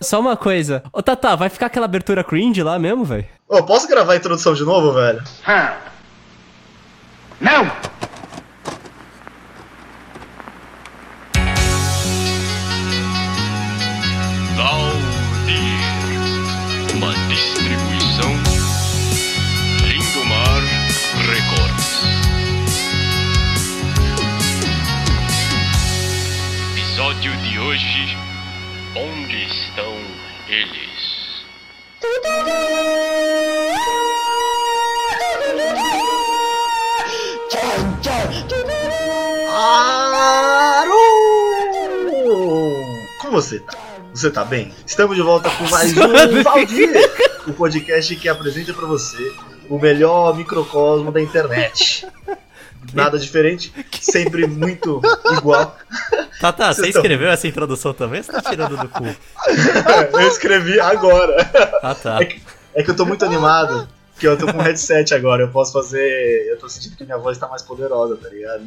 Só uma coisa. Ô, Tata, vai ficar aquela abertura cringe lá mesmo, velho? Ô, posso gravar a introdução de novo, velho? Não! Valdir. Uma distribuição Lindomar Records. Episódio de hoje: você tá? Você tá bem? Estamos de volta com mais um Valdir, o podcast que apresenta pra você o melhor microcosmo da internet. Nada diferente, sempre muito igual. Tata, você Vocês tão- escreveu essa introdução também ou você tá tirando do cu? Eu escrevi agora. Ah, tá. É que, é que eu tô muito animado, porque eu tô com um headset agora, eu posso fazer. Eu tô sentindo que minha voz tá mais poderosa, tá ligado?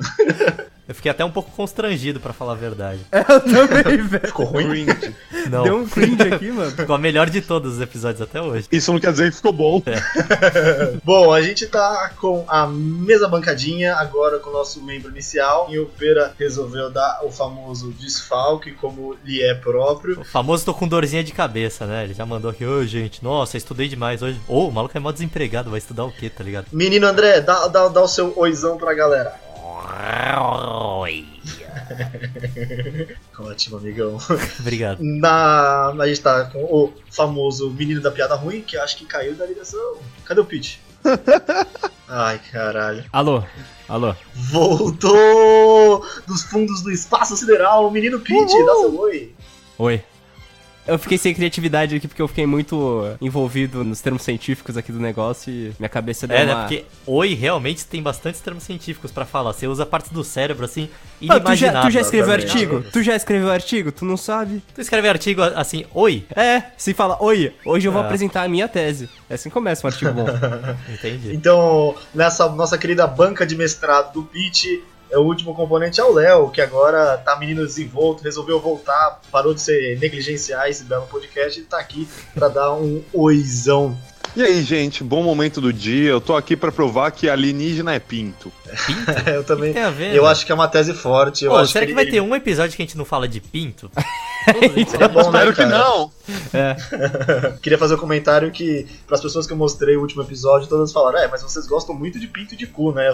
Eu fiquei até um pouco constrangido, pra falar a verdade. Eu também, velho. Ficou ruim? Não, Deu um cringe aqui, mano. ficou a melhor de todos os episódios até hoje. Isso não quer dizer que ficou bom. Bom, a gente tá com a mesa bancadinha, agora com o nosso membro inicial. E o Pera resolveu dar o famoso desfalque, como lhe é próprio. O famoso tô com dorzinha de cabeça, né? Ele já mandou aqui, ô gente, nossa, estudei demais hoje. Ô, o maluco é mó desempregado, vai estudar o quê, tá ligado? Menino André, dá, dá, dá o seu oizão pra galera. Oi. Ótimo, amigão. Obrigado. Na, a gente tá com o famoso menino da piada ruim, que acho que caiu da ligação. Cadê o Pete? Ai, caralho. Alô, alô. Voltou dos fundos do espaço sideral, o menino Pete, dá seu oi. Oi. Eu fiquei sem criatividade aqui porque eu fiquei muito envolvido nos termos científicos aqui do negócio e minha cabeça deu É, uma... né? Porque oi realmente tem bastantes termos científicos pra falar. Você usa partes do cérebro assim, Ah, tu, já, inimaginável. tu já escreveu Exatamente. artigo? Tu já escreveu artigo? Tu não sabe? Tu escreve artigo assim, oi? É, se fala, oi, hoje eu vou Ah. apresentar a minha tese. É assim que começa um artigo bom. Entendi. Então, nessa nossa querida banca de mestrado do é o último componente é o Léo, que agora tá menino desenvolto, resolveu voltar, parou de ser negligenciar esse belo podcast e tá aqui pra dar um oizão. E aí, gente, bom momento do dia. Eu tô aqui pra provar que alienígena é pinto. Pinto? eu também. Tem a ver, Eu né? acho que é uma tese forte. Eu Pô, acho será que, ele- vai ter um episódio que a gente não fala de pinto? Seria bom, né, Espero que cara? não. Queria fazer um comentário que, pras pessoas que eu mostrei o último episódio, todas falaram: É, mas vocês gostam muito de pinto e de cu, né?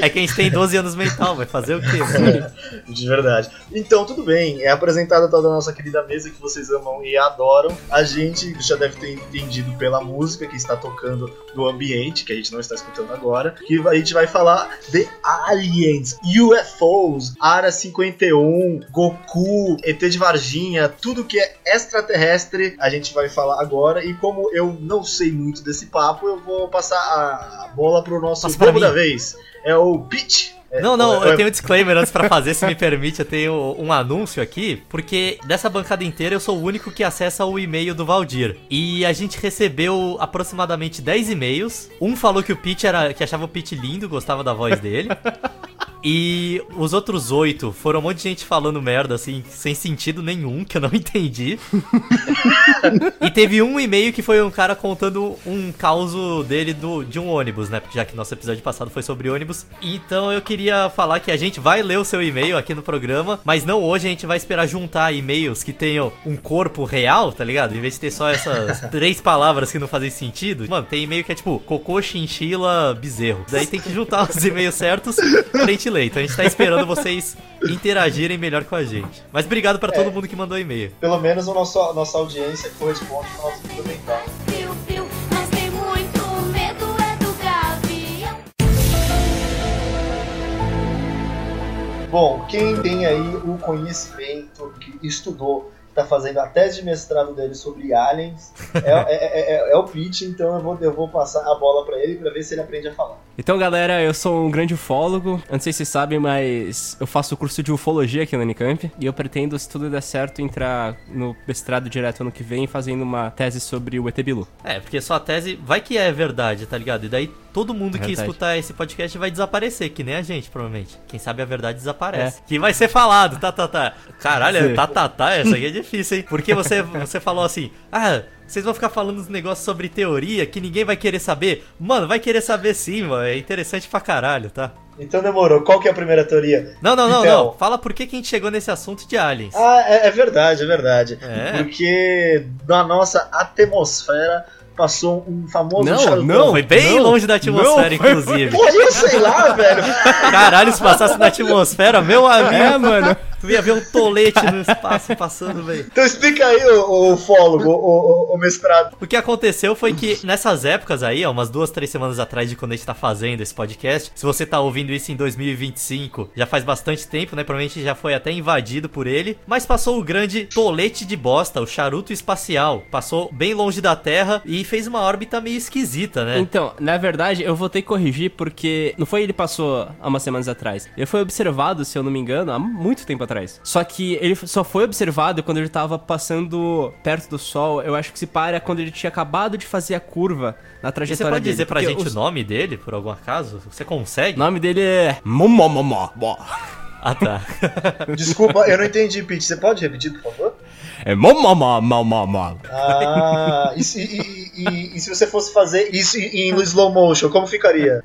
É que a gente tem 12 anos mental, vai fazer o quê? De verdade. Então, tudo bem. É apresentada toda a nossa querida mesa que vocês amam e adoram. A gente já deve ter entendido pela música que está tocando no ambiente, que a gente não está escutando agora, que a gente vai falar de aliens, UFOs, Área 51, Goku, ET de Varginha, tudo que é extraterrestre, a gente vai falar agora. E como eu não sei muito desse papo, eu vou passar a bola pro nosso Passa da vez. É o Pete. É, Não, não, é- eu tenho um disclaimer antes pra fazer, se me permite, eu tenho um anúncio aqui, porque dessa bancada inteira eu sou o único que acessa o e-mail do Valdir. E a gente recebeu aproximadamente 10 e-mails. Um falou que o Pete era que achava o Pete lindo, gostava da voz dele. E os outros oito foram um monte de gente falando merda, assim, sem sentido nenhum, que eu não entendi. e teve um e-mail que foi um cara contando um caso dele do, de um ônibus, né? Já que nosso episódio passado foi sobre ônibus. Então eu queria falar que a gente vai ler o seu e-mail aqui no programa, mas não hoje, a gente vai esperar juntar e-mails que tenham um corpo real, tá ligado? Em vez de ter só essas três palavras que não fazem sentido. Mano, tem e-mail que é tipo cocô, chinchila, bezerro. Daí tem que juntar os e-mails certos pra gente ler. Então a gente tá esperando vocês interagirem melhor com a gente. Mas obrigado pra todo mundo que mandou e-mail. Pelo menos a nossa, nossa audiência corresponde ao nosso fundamental. Piu, piu, mas tem muito medo é do gavião. Bom, quem tem aí o conhecimento, que estudou, tá fazendo a tese de mestrado dele sobre aliens, é, é- é- é o Pete, então eu vou, eu vou passar a bola pra ele pra ver se ele aprende a falar. Então, galera, eu sou um grande ufólogo. Eu não sei se vocês sabem, mas eu faço o curso de ufologia aqui na Unicamp. E eu pretendo, se tudo der certo, entrar no mestrado direto ano que vem fazendo uma tese sobre o ET Bilu. É, porque sua tese vai que é verdade, tá ligado? E daí todo mundo que Verdade. escutar esse podcast vai desaparecer, que nem a gente, provavelmente. Quem sabe a verdade desaparece. Que vai ser falado, tá, tá, tá. Caralho, Sim. tá, tá, tá, essa aqui é difícil, hein? Porque você, você falou assim, ah, vocês vão ficar falando uns negócios sobre teoria que ninguém vai querer saber. Mano, vai querer saber sim, mano. É interessante pra caralho, tá? Então demorou. Qual que é a primeira teoria? Não, não, não, Então. não. Fala por que, que a gente chegou nesse assunto de aliens. Ah, é, é verdade, é verdade. É. Porque na nossa atmosfera passou um famoso Não, charutão. não. Foi bem Não, longe da atmosfera, não, foi- inclusive. Pô, eu sei lá, velho. Caralho, se passasse na atmosfera, meu amigo. É, mano. Tu ia ver um tolete no espaço passando, velho. Então explica aí, o, o fólogo, o, o, o mestrado. O que aconteceu foi que nessas épocas aí, ó, umas duas, três semanas atrás de quando a gente tá fazendo esse podcast, se você tá ouvindo isso em 2025, já faz bastante tempo, né? Provavelmente já foi até invadido por ele, mas passou o grande tolete de bosta, o charuto espacial. Passou bem longe da Terra e fez uma órbita meio esquisita, né? Então, na verdade, eu vou ter que corrigir porque não foi ele passou há umas semanas atrás. Ele foi observado, se eu não me engano, há muito tempo atrás. Só que ele só foi observado quando ele tava passando perto do Sol. Eu acho que se para quando ele tinha acabado de fazer a curva na E você trajetória pode dele. dizer pra Porque gente os- o nome dele, por algum acaso? Você consegue? O nome dele é. Momomomó. Ah, tá. Desculpa, eu não entendi, Pete. Você pode repetir, por favor? É momomomomomó. Ah, e, se- e- e- e se você fosse fazer isso em em slow motion, como ficaria?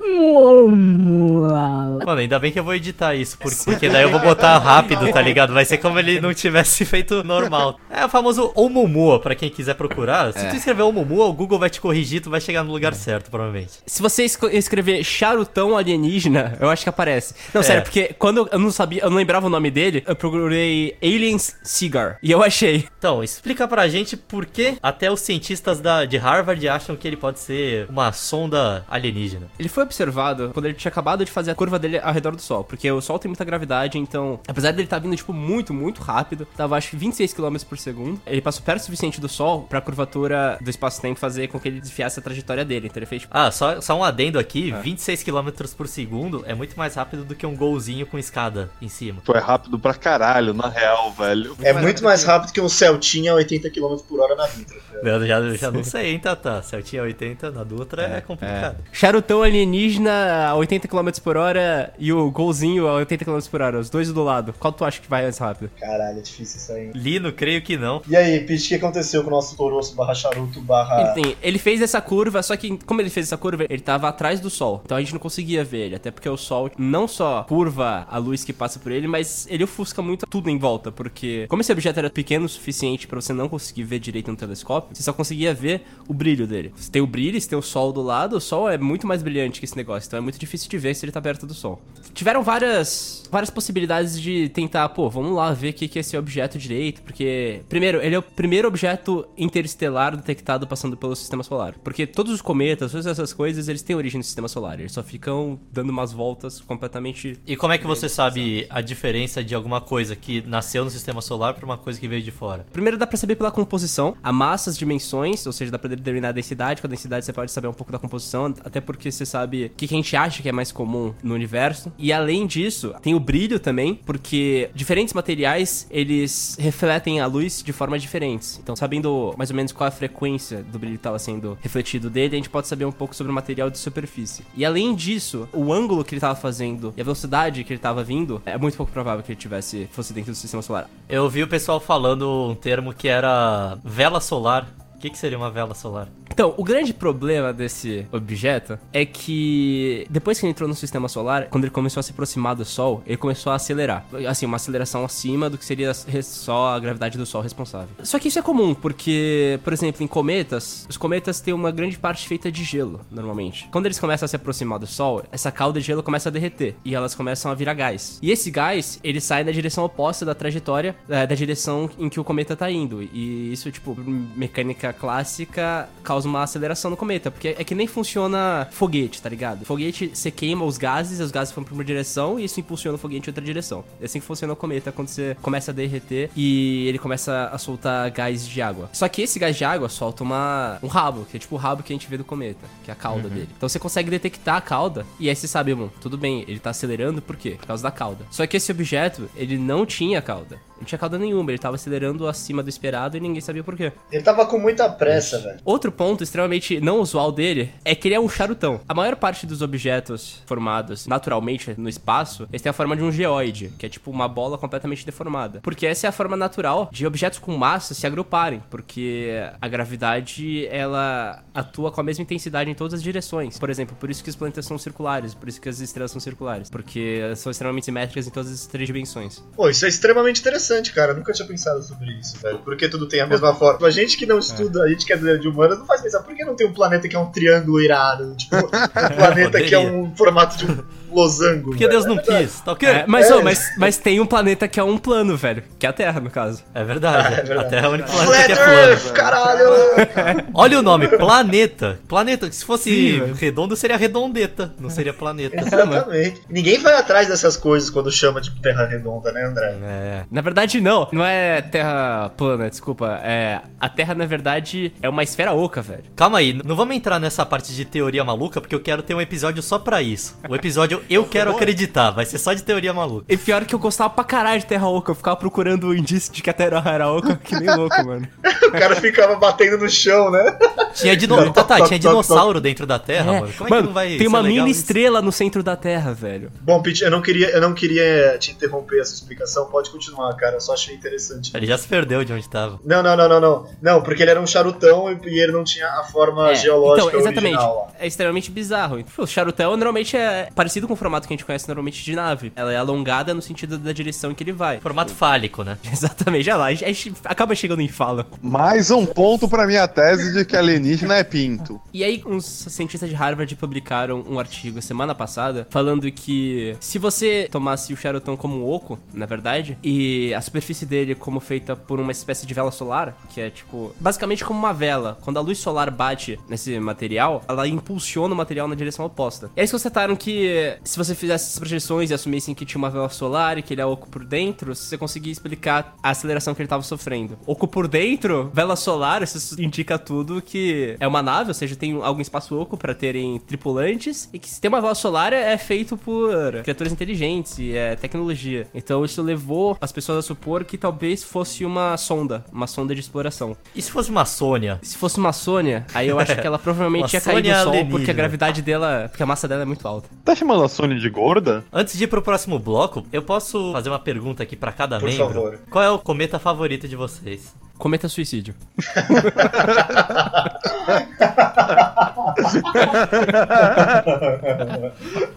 Mano, ainda bem que eu vou editar isso, por- porque daí eu vou botar rápido, tá ligado? Vai ser como ele não tivesse feito normal. É o famoso Omumua, pra quem quiser procurar. Se tu escrever Omumua, o Google vai te corrigir, tu vai chegar no lugar certo, provavelmente. Se você escrever charutão alienígena, eu acho que aparece. Não, É. sério, porque quando eu não sabia, eu não lembrava o nome dele, eu procurei Aliens Cigar. E eu achei. Então, explica pra gente por que até os cientistas da, de Harvard acham que ele pode ser uma sonda alienígena. Ele foi observado quando ele tinha acabado de fazer a curva dele ao redor do Sol, porque o Sol tem muita gravidade, então, apesar dele estar vindo, tipo, muito, muito rápido, tava acho que 26 km por segundo, ele passou perto o suficiente do Sol pra curvatura do espaço-tempo fazer com que ele desfiasse a trajetória dele. Então ele fez, tipo, Ah, só, só um adendo aqui, 26 km por segundo é muito mais rápido do que um golzinho com escada em cima. Tu é rápido pra caralho, na real, velho. É muito mais rápido que um Celtinha a 80 km por hora na Vitra. Eu já, eu já não sei, hein, Tata? Certinho 80 na Dutra é, complicado. charutão alienígena a 80 km por hora e o golzinho a 80 km por hora, os dois do lado. Qual tu acha que vai mais rápido? Caralho, é difícil isso aí. Lino, creio que não. E aí, Pete, o que aconteceu com o nosso Toroço barra charuto barra. Enfim, ele fez essa curva, só que como ele fez essa curva, ele tava atrás do sol. Então a gente não conseguia ver ele, até porque o sol não só curva a luz que passa por ele, mas ele ofusca muito tudo em volta, porque como esse objeto era pequeno o suficiente pra você não conseguir ver direito no telescópio, você só conseguia ver o brilho dele. Você tem o brilho, você tem o sol do lado, o sol é muito mais brilhante que esse negócio, então é muito difícil de ver se ele tá perto do sol. Tiveram várias várias possibilidades de tentar, pô, vamos lá ver o que que é esse objeto direito, porque primeiro, ele é o primeiro objeto interestelar detectado passando pelo sistema solar, porque todos os cometas, todas essas coisas, eles têm origem no sistema solar, eles só ficam dando umas voltas completamente E como é que você sabe a diferença de alguma coisa que nasceu no sistema solar pra uma coisa que veio de fora? Primeiro dá pra saber pela composição, a massa, as dimensões, ou seja, dá pra determinar a densidade. Com a densidade você pode saber um pouco da composição, até porque você sabe o que que a gente acha que é mais comum no universo. E além disso, tem o brilho também, porque diferentes materiais, eles refletem a luz de formas diferentes. Então, sabendo mais ou menos qual a frequência do brilho que estava sendo refletido dele, a gente pode saber um pouco sobre o material de superfície. E além disso, o ângulo que ele estava fazendo e a velocidade que ele estava vindo, é muito pouco provável que ele tivesse fosse dentro do sistema solar. Eu ouvi o pessoal falando um termo que era vela solar. O que, que seria uma vela solar? Então, o grande problema desse objeto é que depois que ele entrou no sistema solar, quando ele começou a se aproximar do Sol, ele começou a acelerar. Assim, uma aceleração acima do que seria só a gravidade do Sol responsável. Só que isso é comum, porque, por exemplo, em cometas, os cometas têm uma grande parte feita de gelo, normalmente. Quando eles começam a se aproximar do Sol, essa calda de gelo começa a derreter e elas começam a virar gás. E esse gás, ele sai na direção oposta da trajetória, eh, da direção em que o cometa tá indo. E isso, tipo, mecânica clássica causa uma aceleração no cometa, porque é que nem funciona foguete, tá ligado? Foguete, você queima os gases, os gases vão pra uma direção e isso impulsiona o foguete em outra direção. É assim que funciona o cometa quando você começa a derreter e ele começa a soltar gás de água. Só que esse gás de água solta uma, um rabo, que é tipo o rabo que a gente vê do cometa, que é a cauda dele. Então você consegue detectar a cauda e aí você sabe, bom, tudo bem, ele tá acelerando por quê? Por causa da cauda. Só que esse objeto, ele não tinha cauda. Não tinha cauda nenhuma, ele tava acelerando acima do esperado e ninguém sabia por quê. Ele tava com muita pressa, velho. Outro ponto extremamente não usual dele é que ele é um charutão. A maior parte dos objetos formados naturalmente no espaço, eles têm a forma de um geoide, que é tipo uma bola completamente deformada. Porque essa é a forma natural de objetos com massa se agruparem, porque a gravidade ela atua com a mesma intensidade em todas as direções. Por exemplo, por isso que os planetas são circulares, por isso que as estrelas são circulares, porque são extremamente simétricas em todas as três dimensões. Pô, isso é extremamente interessante, cara. Eu nunca tinha pensado sobre isso, velho. Porque tudo tem a mesma forma. A gente que não estuda, a gente que é de humanas, não faz pensar. Por que não tem um planeta que é um triângulo irado? Tipo, um planeta que é um formato de um losango. Porque. Deus não É quis, tá ok? É, mas, É. ô, mas, mas tem um planeta que é um plano, velho, que é a Terra, no caso. É verdade. É verdade. A Terra é o único planeta Flat que é plano. Earth, caralho! Olha o nome, planeta. Planeta, se fosse Sim, redondo, seria redondeta, não seria planeta. Exatamente. Ninguém vai atrás dessas coisas quando chama de terra redonda, né, André? É. Na verdade, não. Não é Terra plana, desculpa. É. A Terra, na verdade, é uma esfera oca, velho. Calma aí, não vamos entrar nessa parte de teoria maluca, porque eu quero ter um episódio só pra isso. O episódio Eu Quero Acreditar, vai ser só de teoria maluca. E pior que eu gostava pra caralho de Terra oca. Eu ficava procurando o indício de que a Terra era oca, que nem louco, mano. O cara ficava batendo no chão, né? Tinha, dino... Tá, tá, tinha dinossauro dentro da Terra, É, mano. Como é mano, que não vai tem uma mini isso? estrela no centro da Terra, velho. Bom, Pete, eu não queria, eu não queria te interromper essa explicação. Pode continuar, cara. Eu só achei interessante. Ele já se perdeu de onde tava. Não, não, não, não, não. Não, porque ele era um charutão e ele não tinha a forma É, geológica então, exatamente. original. É extremamente bizarro. O charutão normalmente é parecido com o formato que a gente conhece normalmente de nave. Ela é alongada no sentido da direção que ele vai. Formato fálico, né? Exatamente, já lá. A gente acaba chegando em fala. Mais um ponto pra minha tese de que alienígena é pinto. E aí, uns cientistas de Harvard publicaram um artigo semana passada falando que se você tomasse o charutão como um oco, na verdade, e a superfície dele como feita por uma espécie de vela solar, que é tipo, basicamente como uma vela, quando a luz solar bate nesse material, ela impulsiona o material na direção oposta. E eles constataram que se você fizesse essas projeções e assumissem que tinha uma vela solar e que ele é oco por dentro, você conseguia explicar a aceleração que ele estava sofrendo. Oco por dentro, vela solar, isso indica tudo que é uma nave, ou seja, tem algum espaço oco para terem tripulantes e que se tem uma vela solar é feito por criaturas inteligentes e é tecnologia. Então isso levou as pessoas a supor que talvez fosse uma sonda, uma sonda de exploração. E se fosse uma Sônia? Se fosse uma Sônia, aí eu acho que ela provavelmente ia cair Sônia sol porque alienígena. a gravidade dela, porque a massa dela é muito alta. Tá chamando a Sony de gorda? Antes de ir pro próximo bloco, eu posso fazer uma pergunta aqui pra cada Por membro? favor. Qual é o cometa favorito de vocês? Cometa suicídio.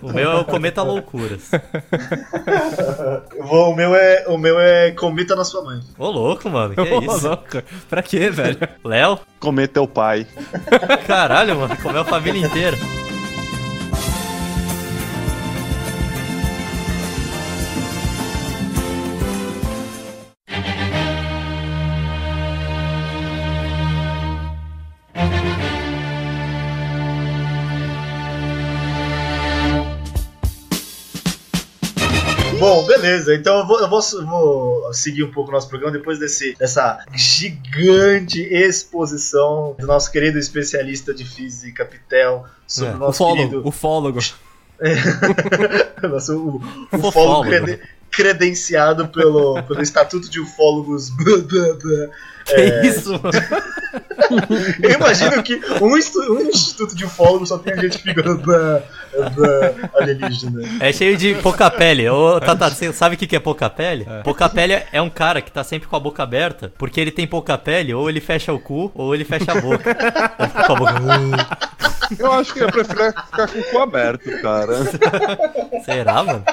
O meu é o cometa loucuras. O, meu é, o meu é cometa na sua mãe. Ô louco, mano, que Ô, isso? louco. Pra quê, velho? Léo? Comer teu pai. Caralho, mano, comeu a família inteira. Beleza. Então eu vou, eu vou, vou seguir um pouco o nosso programa depois desse, dessa gigante exposição do nosso querido especialista de física, Pitel, sobre É, o nosso ufólogo, querido. ufólogo. nosso, o, o ufólogo crede- credenciado pelo, pelo Estatuto de Ufólogos. Que isso, mano? Eu imagino que um, um instituto de ufólogos só tem gente que alienígena. É cheio de pouca pele. Ô, Tata, você sabe o que é pouca pele? Pouca pele é um cara que tá sempre com a boca aberta, porque ele tem pouca pele, ou ele fecha o cu, ou ele fecha a boca. Ele fica com a boca. Eu acho que eu prefiro ficar com o cu aberto, cara. Será, mano?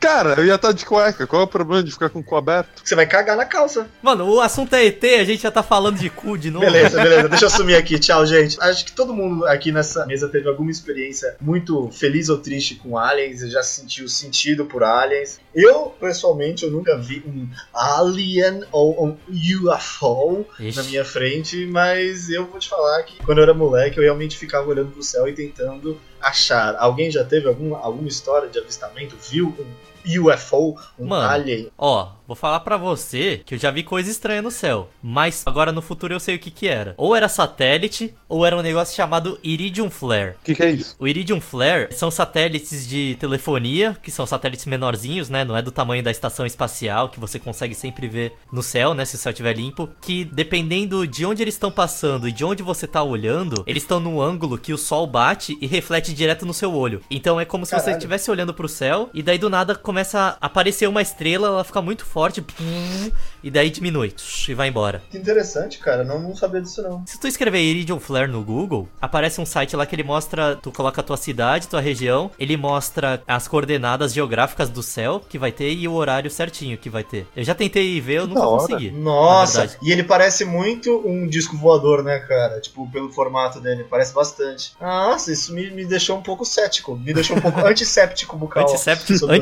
Cara, eu ia estar de cueca. Qual é o problema de ficar com o cu aberto? Você vai cagar na calça. Mano, o assunto é ET, a gente já tá falando de cu de novo. Beleza, beleza. Deixa eu assumir aqui. Tchau, gente. Acho que todo mundo aqui nessa mesa teve alguma experiência muito feliz ou triste com aliens. Já sentiu sentido por aliens. Eu, pessoalmente, eu nunca vi um alien ou um UFO Ixi. na minha frente, mas eu vou te falar que quando eu era moleque, eu realmente ficava olhando pro céu e tentando achar. Alguém já teve alguma, alguma história de avistamento? Viu um UFO, um Mano. alien? Ó, vou falar pra você que eu já vi coisa estranha no céu, mas agora no futuro eu sei o que que era. Ou era satélite, ou era um negócio chamado Iridium Flare. O que, que é isso? O Iridium Flare são satélites de telefonia, que são satélites menorzinhos, né? Não é do tamanho da estação espacial, que você consegue sempre ver no céu, né? Se o céu estiver limpo. Que dependendo de onde eles estão passando e de onde você tá olhando, eles estão num ângulo que o sol bate e reflete direto no seu olho. Então é como se você Caralho. estivesse olhando pro céu e daí do nada começa a aparecer uma estrela, ela fica muito forte e daí diminui e vai embora. Que interessante, cara. Não, não sabia disso, não. Se tu escrever Iridium Flare no Google, aparece um site lá que ele mostra, tu coloca a tua cidade, tua região, ele mostra as coordenadas geográficas do céu que vai ter e o horário certinho que vai ter. Eu já tentei ver, eu nunca consegui. Nossa, e ele parece muito um disco voador, né, cara? Tipo, pelo formato dele, parece bastante. Nossa, isso me, me deixou um pouco cético. Me deixou um pouco antisséptico bucal. Antisséptico, sobre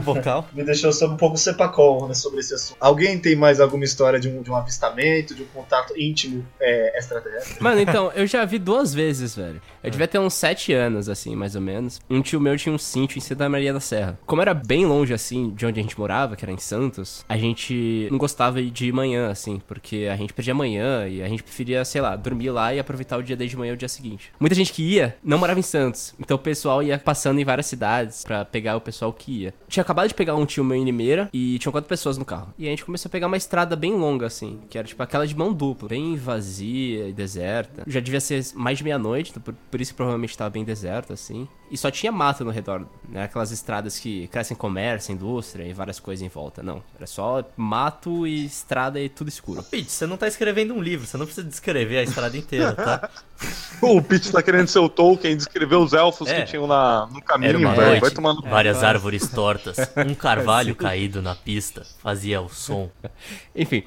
vocal. Me deixou um pouco sepacol né, sobre esse assunto. Alguém tem mais alguma história de um, de um avistamento, de um contato íntimo é, extraterrestre? Mano, então, eu já vi duas vezes, velho. Eu devia ter uns sete anos, assim, mais ou menos. Um tio meu tinha um sítio em Santa Maria da Serra. Como era bem longe, assim, de onde a gente morava, que era em Santos, a gente não gostava de ir manhã, assim, porque a gente perdia manhã e a gente preferia, sei lá, dormir lá e aproveitar o dia desde manhã o dia seguinte. Muita gente que ia não morava em Santos, então o pessoal ia passando em várias cidades pra pegar o pessoal que ia. Tinha acabado de pegar um tio meu em Limeira e tinham quatro pessoas no carro. E a gente começou a pegar uma estrada bem longa, assim, que era tipo aquela de mão dupla, bem vazia e deserta. Já devia ser mais de meia-noite, então por, por isso que provavelmente tava bem deserto, assim. E só tinha mato no redor, né? Aquelas estradas que crescem comércio, indústria e várias coisas em volta. Não, era só mato e estrada e tudo escuro. Pete, você não tá escrevendo um livro, você não precisa descrever a estrada inteira, tá? O Pete tá querendo ser o Tolkien, descrever os elfos É. que tinham na, no caminho, uma velho. Vai tomando. várias árvores tortas, um carvalho caído na pista fazia o som. Enfim,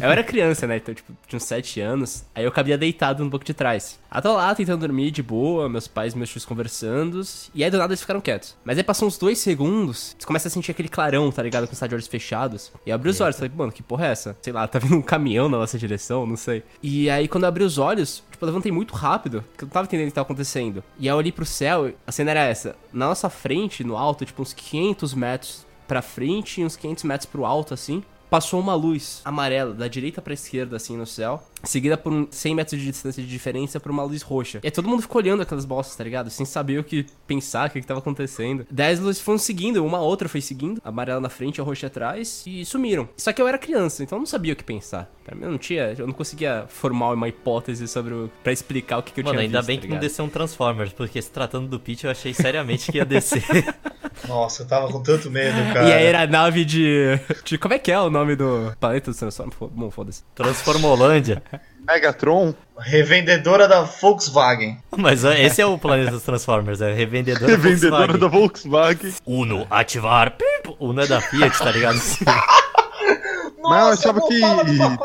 eu era criança, né? Então, tipo, tinha uns 7 anos. Aí eu cabia deitado no banco de trás. Tô lá tentando dormir de boa, meus pais e meus tios conversando. E aí do nada eles ficaram quietos. Mas aí passou uns dois segundos, você começa a sentir aquele clarão, tá ligado? Com os de olhos fechados. E eu abri os olhos, falei, mano, que porra é essa? Sei lá, tá vindo um caminhão na nossa direção, não sei. E aí quando eu abri os olhos, tipo, eu levantei muito rápido, porque eu não tava entendendo o que tava acontecendo. E aí eu olhei pro céu, a cena era essa. Na nossa frente, no alto, tipo, uns 500 metros pra frente e uns 500 metros pro alto, assim, passou uma luz amarela da direita pra esquerda, assim, no céu, seguida por um 100 metros de distância de diferença por uma luz roxa. E aí todo mundo ficou olhando aquelas bostas, tá ligado? Sem saber o que pensar, o que, que tava acontecendo. As luzes foram seguindo, uma outra foi seguindo, a amarela na frente a roxa atrás, e sumiram. Só que eu era criança, então eu não sabia o que pensar. Pra mim, eu não tinha, eu não conseguia formar uma hipótese sobre o, pra explicar o que, que eu Mano, tinha ainda visto, bem tá que não desceu um Transformers, porque se tratando do Pete eu achei seriamente que ia descer. Nossa, eu tava com tanto medo, cara. E aí era a nave de, de... Como é que é o nome do planeta dos Transformers? Fo- Bom, foda-se. Transformolândia. Megatron? Revendedora da Volkswagen. Mas ó, esse é o planeta dos Transformers, é revendedora, Revendedora Volkswagen. da Volkswagen. Uno, ativar. Pip. Uno é da Fiat, tá ligado? Mas eu achava que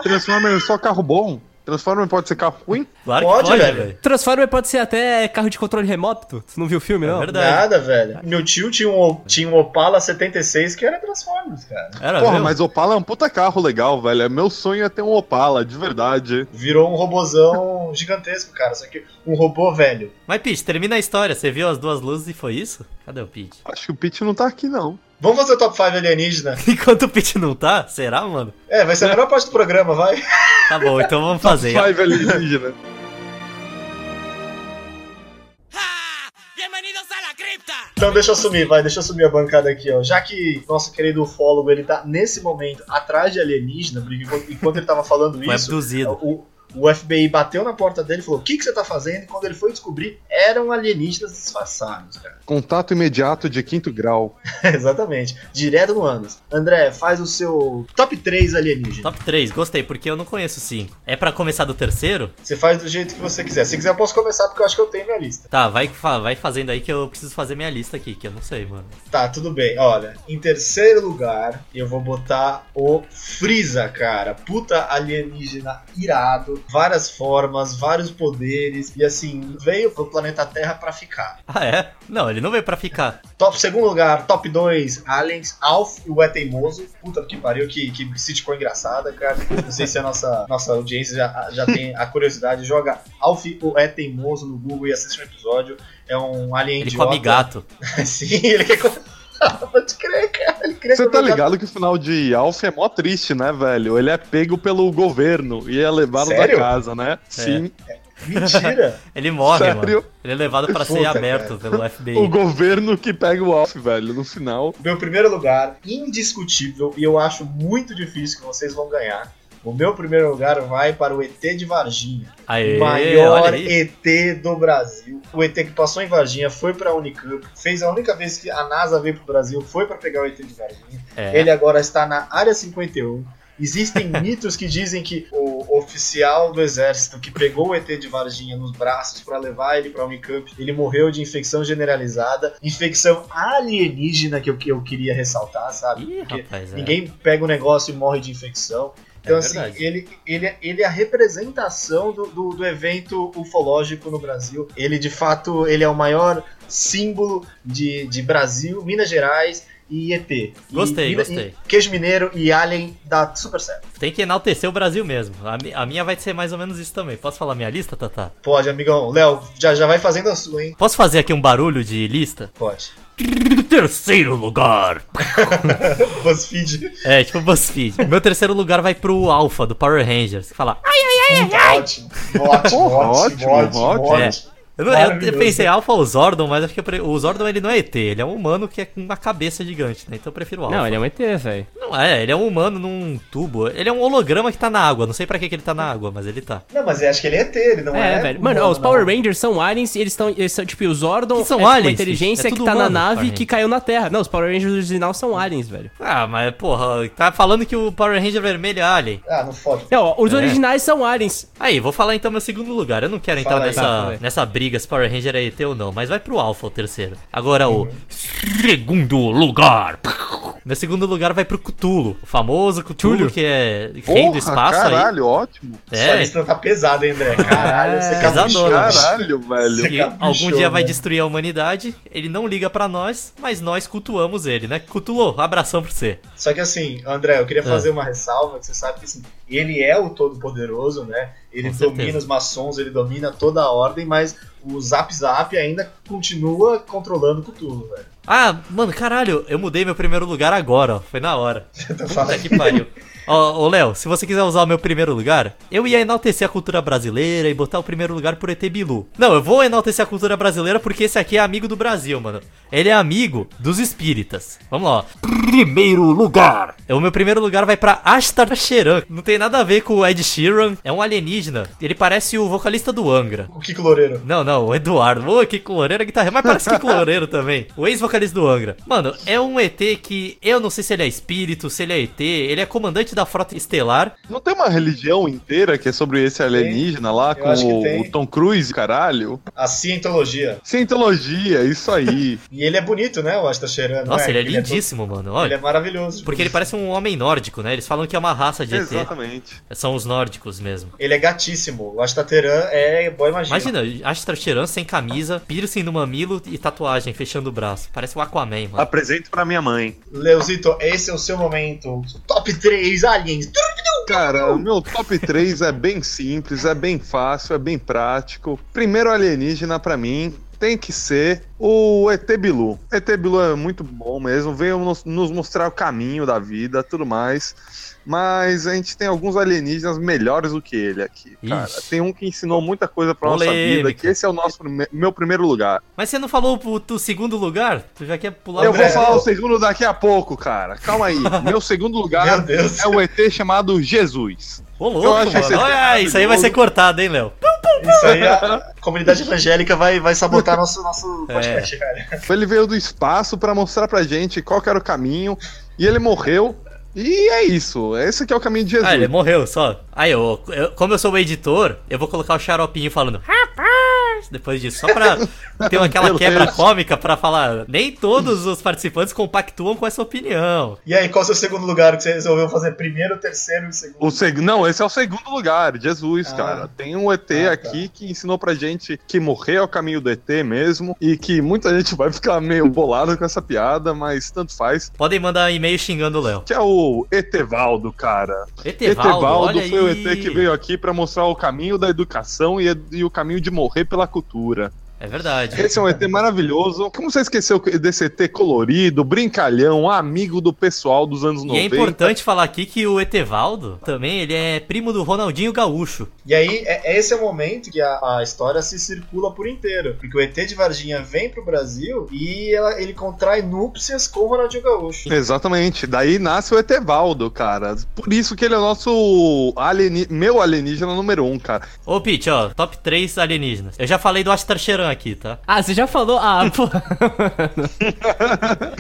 Transformer é só carro bom. Transformer pode ser carro ruim? Claro Pode, que pode, velho. velho. Transformer pode ser até carro de controle remoto. Você não viu o filme, não? É verdade. Nada, velho. Meu tio tinha um, tinha um Opala 76 que era Transformers, cara. Era Porra, mesmo? mas Opala é um puta carro legal, velho. Meu sonho é ter um Opala, de verdade. Virou um robozão gigantesco, cara. Só que um robô velho. Mas, Pete, termina a história. Você viu as duas luzes e foi isso? Cadê o Pete? Acho que o Pete não tá aqui, não. Vamos fazer o top 5 alienígena? Enquanto o Pete não tá, será, mano? É, vai ser a melhor parte do programa, vai. Tá bom, então vamos fazer. Five alienígena. Então deixa eu assumir, vai, deixa eu assumir a bancada aqui, ó. Já que nosso querido ufólogo, ele tá nesse momento atrás de alienígena, porque enquanto- ele tava falando isso, abduzido. o, o FBI bateu na porta dele e falou: O que, que você tá fazendo? E quando ele foi descobrir, eram alienígenas disfarçados, cara. Contato imediato de quinto grau. Exatamente. Direto no ânus. André, faz o seu top 3 alienígena. Top 3, gostei, porque eu não conheço 5. É pra começar do terceiro? Você faz do jeito que você quiser. Se quiser, eu posso começar porque eu acho que eu tenho minha lista. Tá, vai, vai fazendo aí que eu preciso fazer minha lista aqui, que eu não sei, mano. Tá, tudo bem. Olha, em terceiro lugar, eu vou botar o Freeza, cara. Puta alienígena irado, várias formas, vários poderes. E assim, veio pro planeta Terra pra ficar. Ah, é? Não, ele não veio pra ficar. Top segundo lugar, top 2, Aliens, Alf e o É Teimoso. Puta que pariu, que, que sitcom engraçada, cara. Não sei se a nossa, nossa audiência já, já tem a curiosidade. Joga Alf o É Teimoso no Google e assiste um episódio. É um alien Ele idiota. come gato. Sim, ele quer comer. Cara. Você tá ligado que o final de Alf é mó triste, né, velho? Ele é pego pelo governo e é levado Sério? da casa, né? Sim. Mentira. Ele morre, Sério? mano. Ele é levado pra ser aberto pelo FBI. O governo que pega o Alf, velho, no final. Meu primeiro lugar, indiscutível, e eu acho muito difícil que vocês vão ganhar. O meu primeiro lugar vai para o ET de Varginha. Aê, o maior. ET do Brasil. O ET que passou em Varginha foi para a Unicamp. Fez a única vez que a NASA veio para o Brasil, foi para pegar o ET de Varginha. É. Ele agora está na Área 51. Existem mitos que dizem que o oficial do exército que pegou o ET de Varginha nos braços para levar ele para Unicamp, ele morreu de infecção generalizada, infecção alienígena que eu, que eu queria ressaltar, sabe? Ih, rapaz, é. ninguém pega o negócio e morre de infecção. Então, É assim, ele, ele, ele é a representação do, do, do evento ufológico no Brasil. Ele, de fato, ele é o maior símbolo de, de Brasil, Minas Gerais e ET. Gostei, e- gostei. e queijo mineiro e alien dá super certo. Tem que enaltecer o Brasil mesmo. A, a minha vai ser mais ou menos isso também. Posso falar minha lista, Tata? Pode, amigão. Léo, já, já vai fazendo a sua, hein? Posso fazer aqui um barulho de lista? Pode. Terceiro lugar. BuzzFeed. É, tipo BuzzFeed. Meu terceiro lugar vai pro Alpha, do Power Rangers. Que fala. "Ai, Ótimo, ótimo, Porra, ótimo, ótimo, ótimo, ótimo. ótimo. Eu, não- eu- pensei Alpha ou Zordon, mas acho que o Zordon ele não é ET, ele é um humano que é com uma cabeça gigante, né? Então eu prefiro o Alpha. Não, ele é um ET, velho. Não é, ele é um humano num tubo. Ele é um holograma que tá na água. Não sei pra que, que ele tá na água, mas ele tá. Não, mas eu acho que ele é ET, ele não é. É, velho. Mano, ó, os Power Rangers são aliens e eles estão. Eles são, tipo, os Zordon Que são é, tipo, aliens, uma inteligência? É que tá na humano, nave Power que caiu na Terra. Não, os Power Rangers original são aliens, velho. Ah, mas porra, tá falando que o Power Ranger vermelho é alien. Ah, não fode. Não, ó, os É. originais são aliens. Aí, vou falar então meu segundo lugar. Eu não quero entrar Fala nessa, Tá, aí. nessa briga se Power Ranger é ET ou não, mas vai pro Alpha o terceiro. Agora o segundo lugar. Meu segundo lugar vai pro Cthulhu, o famoso Cthulhu Cthulhu. que é rei do espaço aí. caralho, ótimo. Sua É, lista tá pesada, hein, André? Caralho, você É, caprichou. pesadona. Caralho, velho. Você que algum dia vai destruir a humanidade. Ele não liga pra nós, mas nós cultuamos ele, né? Cthulhu, abração pra você. Só que assim, André, eu É. queria fazer uma ressalva, que você sabe que assim, ele é o Todo-Poderoso, né? Ele Com domina certeza. os maçons, ele domina toda a ordem, mas o Zap Zap ainda continua controlando o Cthulhu, velho. Ah, mano, caralho, eu mudei meu primeiro lugar agora, ó. Foi na hora. Então Puta que pariu. Ó, ô Léo, se você quiser usar o meu primeiro lugar, eu ia enaltecer a cultura brasileira e botar o primeiro lugar por ET Bilu. Não, eu vou enaltecer a cultura brasileira porque esse aqui é amigo do Brasil, mano. Ele é amigo dos espíritas. Vamos lá. Primeiro lugar. O meu primeiro lugar vai pra Ashtar Sheran. Não tem nada a ver com o Ed Sheeran. É um alienígena. Ele parece o vocalista do Angra. o Kiko Loureiro. Não, não, o Eduardo. Ô, Kiko Loureiro é guitarra, mas parece Kiko Loureiro também. O ex-vocalista do Angra. Mano, é um ET que eu não sei se ele é espírito, se ele é ET. Ele é comandante da frota estelar. Não tem uma religião inteira que é sobre esse alienígena lá, Eu com tem. o Tom Cruise, caralho? A Cientologia. Cientologia, isso aí. E ele é bonito, né, o Asta Cheirando? Nossa, ele é todo- lindíssimo, mano. Ele é Olha. maravilhoso. Porque ele parece um homem nórdico, né? Eles falam que é uma raça de ET. Exatamente. São os nórdicos mesmo. Ele é gatíssimo. O Astateran é boy magia. Imagina, Astra Cheran sem camisa, piercing no mamilo e tatuagem fechando o braço. Parece o Aquaman, mano. Apresento pra minha mãe. Leozito, esse é o seu momento. Top 3 aliens. Cara, o meu top 3 é bem simples, é bem fácil, é bem prático. Primeiro alienígena pra mim tem que ser o ET Bilu. ET Bilu é muito bom mesmo, veio nos, nos mostrar o caminho da vida, tudo mais. Mas a gente tem alguns alienígenas melhores do que ele aqui, cara. Ixi. Tem um que ensinou muita coisa pra nossa vida, Polêmica. que esse é o nosso prime- meu primeiro lugar. Mas você não falou pro tu segundo lugar? Tu já quer pular Eu o vou falar o segundo daqui a pouco, cara. Calma aí. Meu segundo lugar Meu é o ET chamado Jesus. Ô, louco, Eu acho mano. esse Olha, isso aí vai ser cortado, hein, Léo? Isso aí, a comunidade evangélica vai, vai sabotar nosso, nosso É. podcast, velho. Ele veio do espaço pra mostrar pra gente qual que era o caminho e ele morreu. E é isso, esse que é o caminho de Jesus. Ah, ele morreu só. Aí, eu, eu- como eu sou o editor, eu vou colocar o xaropinho falando. Rapaz, depois disso. Só pra ter aquela Meu quebra Deus. cômica pra falar. Nem todos os participantes compactuam com essa opinião. E aí, qual é o seu segundo lugar que você resolveu fazer primeiro, terceiro e segundo? O seg... Não, esse é o segundo lugar, Jesus, Ah. cara. Tem um ET Ah, tá. aqui que ensinou pra gente que morrer é o caminho do ET mesmo. E que muita gente vai ficar meio bolado com essa piada, mas tanto faz. Podem mandar e-mail xingando o Léo. Que é o Etevaldo, cara. Etevaldo, olha foi o aí. ET que veio aqui pra mostrar o caminho da educação e, e o caminho de morrer pela cultura. É verdade. Esse é um ET maravilhoso. Como você esqueceu desse ET colorido, brincalhão, amigo do pessoal dos anos E 90? é importante falar aqui que o Etevaldo também ele é primo do Ronaldinho Gaúcho. E aí, é, esse é o momento que a, a história se circula por inteiro. Porque o ET de Varginha vem pro Brasil e ela- ele contrai núpcias com o Ronaldinho Gaúcho. Exatamente. Daí nasce o Etevaldo, cara. Por isso que ele é o nosso alieni... meu alienígena número um, cara. Ô, Pete, ó, top 3 alienígenas. Eu já falei do Ashtar Sheran aqui, tá? Ah, você já falou? Ah, pô.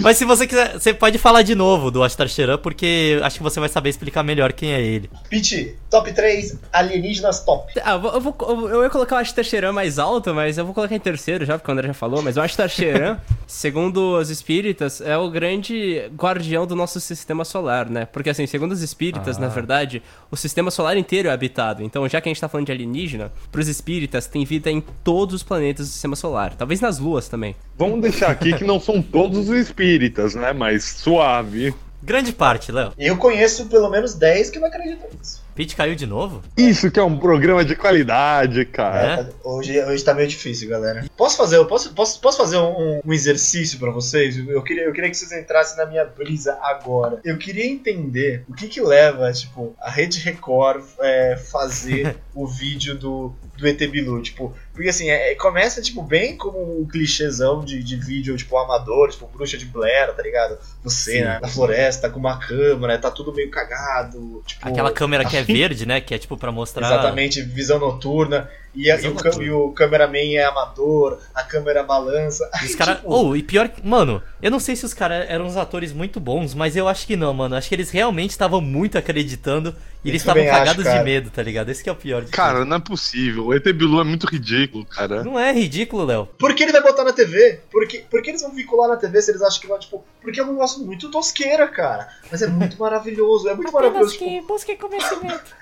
Mas se você quiser, você pode falar de novo do Ashtar Sheran, porque acho que você vai saber explicar melhor quem é ele. Pete, top 3 alienígenas top. Ah, eu, vou- eu, vou- eu ia colocar o Ashtar Sheran mais alto, mas eu vou colocar em terceiro já, porque o André já falou. Mas o Ashtar Sheran, segundo os espíritas, é o grande guardião do nosso sistema solar, né? Porque assim, segundo os espíritas, na verdade, o sistema solar inteiro é habitado. Então, já que a gente tá falando de alienígena, pros espíritas tem vida em todos os planetas do sistema solar. Talvez nas luas também. Vamos deixar aqui que não são todos os espíritas, né? Mas suave. Grande parte, Léo. Eu conheço pelo menos 10 que não acreditam nisso. Pete caiu de novo? Isso que é um programa de qualidade, cara. É? Hoje, hoje tá meio difícil, galera. Posso fazer, eu posso, posso, posso fazer um, um exercício pra vocês? Eu queria, eu queria que vocês entrassem na minha brisa agora. Eu queria entender o que que leva, tipo, a Rede Record é, fazer o vídeo do, do ET Bilu. Tipo, porque assim, é- é- começa, tipo, bem como um clichêzão de, de vídeo, tipo, amador, tipo, bruxa de Blair, tá ligado? Você, Sim. né, na floresta, com uma câmera, tá tudo meio cagado. Tipo, Aquela câmera que é verde, né? Que é tipo pra mostrar. Exatamente, visão noturna. E, a- e o, e o cameraman é amador, a câmera balança. E os caras. Tipo, Oh, e pior que. Mano, eu não sei se os caras eram uns atores muito bons, mas eu acho que não, mano. Acho que eles realmente estavam muito acreditando e eles estavam também acho, cagados de medo, tá ligado? Esse que é o pior de Cara, não é possível. O ET Bilu é muito ridículo, cara. tudo. Não é ridículo, Léo. Por que ele vai botar na TV? Por que, por que eles vão vincular na TV se eles acham que vai, tipo. Porque é um negócio muito tosqueira, cara. Mas é muito maravilhoso, é muito maravilhoso. Tipo, busque conhecimento.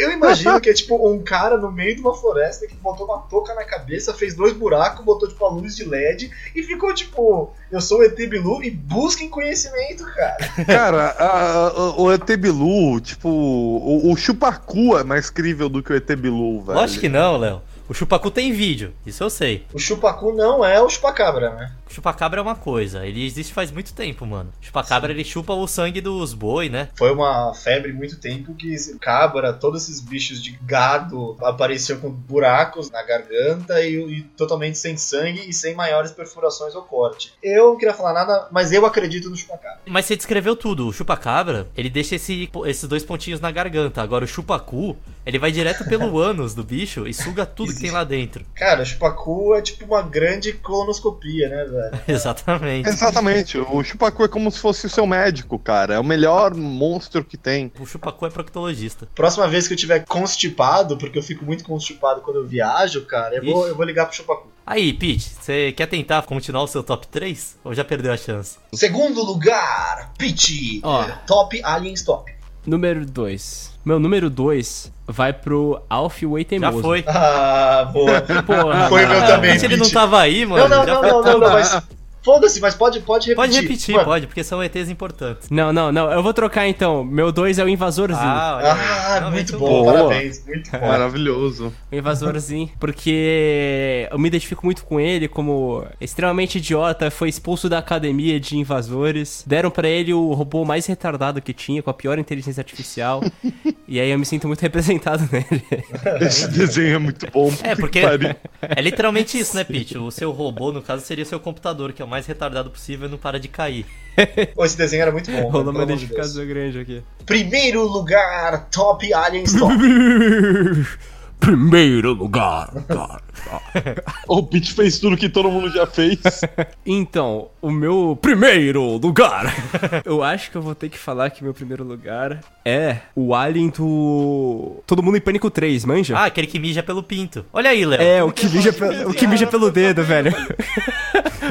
Eu imagino que é tipo um cara no meio de uma floresta que botou uma touca na cabeça, fez dois buracos, botou tipo a luz de LED e ficou tipo, eu sou o ET Bilu e busquem conhecimento, cara. Cara, a- a- o ET Bilu, tipo, o, o Chupacu é mais crível do que o ET Bilu, velho. Lógico que não, Léo. O Chupacu tem vídeo, isso eu sei. O Chupacu não é o Chupacabra, né? O chupacabra é uma coisa, ele existe faz muito tempo, mano. O chupacabra ele chupa o sangue dos boi, né? Foi uma febre muito tempo que cabra, todos esses bichos de gado apareciam com buracos na garganta e, e totalmente sem sangue e sem maiores perfurações ou corte. Eu não queria falar nada, mas eu acredito no chupacabra. Mas você descreveu tudo. O chupacabra, ele deixa esse, esses dois pontinhos na garganta. Agora o chupacu, ele vai direto pelo ânus do bicho e suga tudo que tem lá dentro. Cara, chupacu é tipo uma grande colonoscopia, né, velho? Exatamente. Exatamente, o Chupacu é como se fosse o seu médico, cara. É o melhor monstro que tem. O chupacu é proctologista. Próxima vez que eu tiver constipado, porque eu fico muito constipado quando eu viajo, cara, eu vou, eu vou ligar pro chupacu. Aí, Pete, você quer tentar continuar o seu top 3? Ou já perdeu a chance? Segundo lugar, Pete. Ó. Top Aliens Top. Número 2. Meu número 2 vai pro Alf o Já foi. Ah, boa. Porra. Foi meu também, Pete, ele não tava aí, mano. Não, não, já não, foi não, não, mas. Foda-se, mas pode, pode repetir. Pode repetir, Mano, pode, porque são ETs importantes. Não, não, não. Eu vou trocar então. Meu 2 é o Invasorzinho. olha aí. Ah, Realmente muito um bom, Boa. parabéns, muito bom. Maravilhoso. O Invasorzinho. Porque eu me identifico muito com ele como extremamente idiota. Foi expulso da academia de invasores. Deram pra ele o robô mais retardado que tinha, com a pior inteligência artificial. e aí eu me sinto muito representado nele. Esse desenho é muito bom. É, porque é literalmente isso, né, Pete? O seu robô, no caso, seria o seu computador, que é mais retardado possível e não para de cair. Pô, esse desenho era muito bom. Rolou uma identificação grande aqui. Primeiro lugar, Top Aliens Top. primeiro lugar. O Pete fez tudo que todo mundo já fez. Então, o meu primeiro lugar. eu acho que eu vou ter que falar que meu primeiro lugar é o Alien do. Todo mundo em Pânico 3, manja? Ah, aquele que mija pelo pinto. Olha aí, Léo. é, o que, mija pe- o que mija pelo dedo, velho.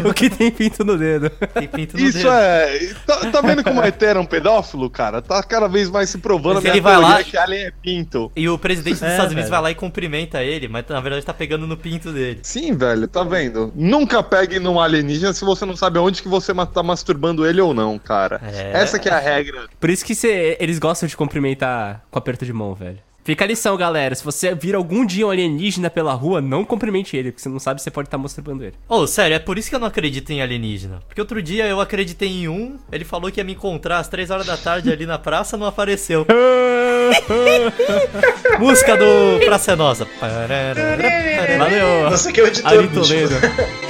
o que tem pinto no dedo. Tem pinto no Isso dedo. é. Tá, tá vendo como o ET era um pedófilo, cara? Tá cada vez mais se provando Mas a minha ele vai lá- que Alien é pinto. E o presidente dos É, Estados Unidos velho. vai lá e cumprimenta ele, mas na verdade tá pegando no pinto dele. Sim, velho, tá vendo? Nunca pegue num alienígena se você não sabe onde que você tá masturbando ele ou não, cara. É. Essa que é a regra. Por isso que cê- eles gostam de cumprimentar com aperto de mão, velho. Fica a lição, galera. Se você vir algum dia um alienígena pela rua, não cumprimente ele, porque você não sabe se você pode estar mostrando ele. Ô, sério, é por isso que eu não acredito em alienígena. Porque outro dia eu acreditei em um, ele falou que ia me encontrar às 3 horas da tarde ali na praça, não apareceu. Música do Praça é Nossa. Valeu! Você que é o editor, Ari bicho. Toledo.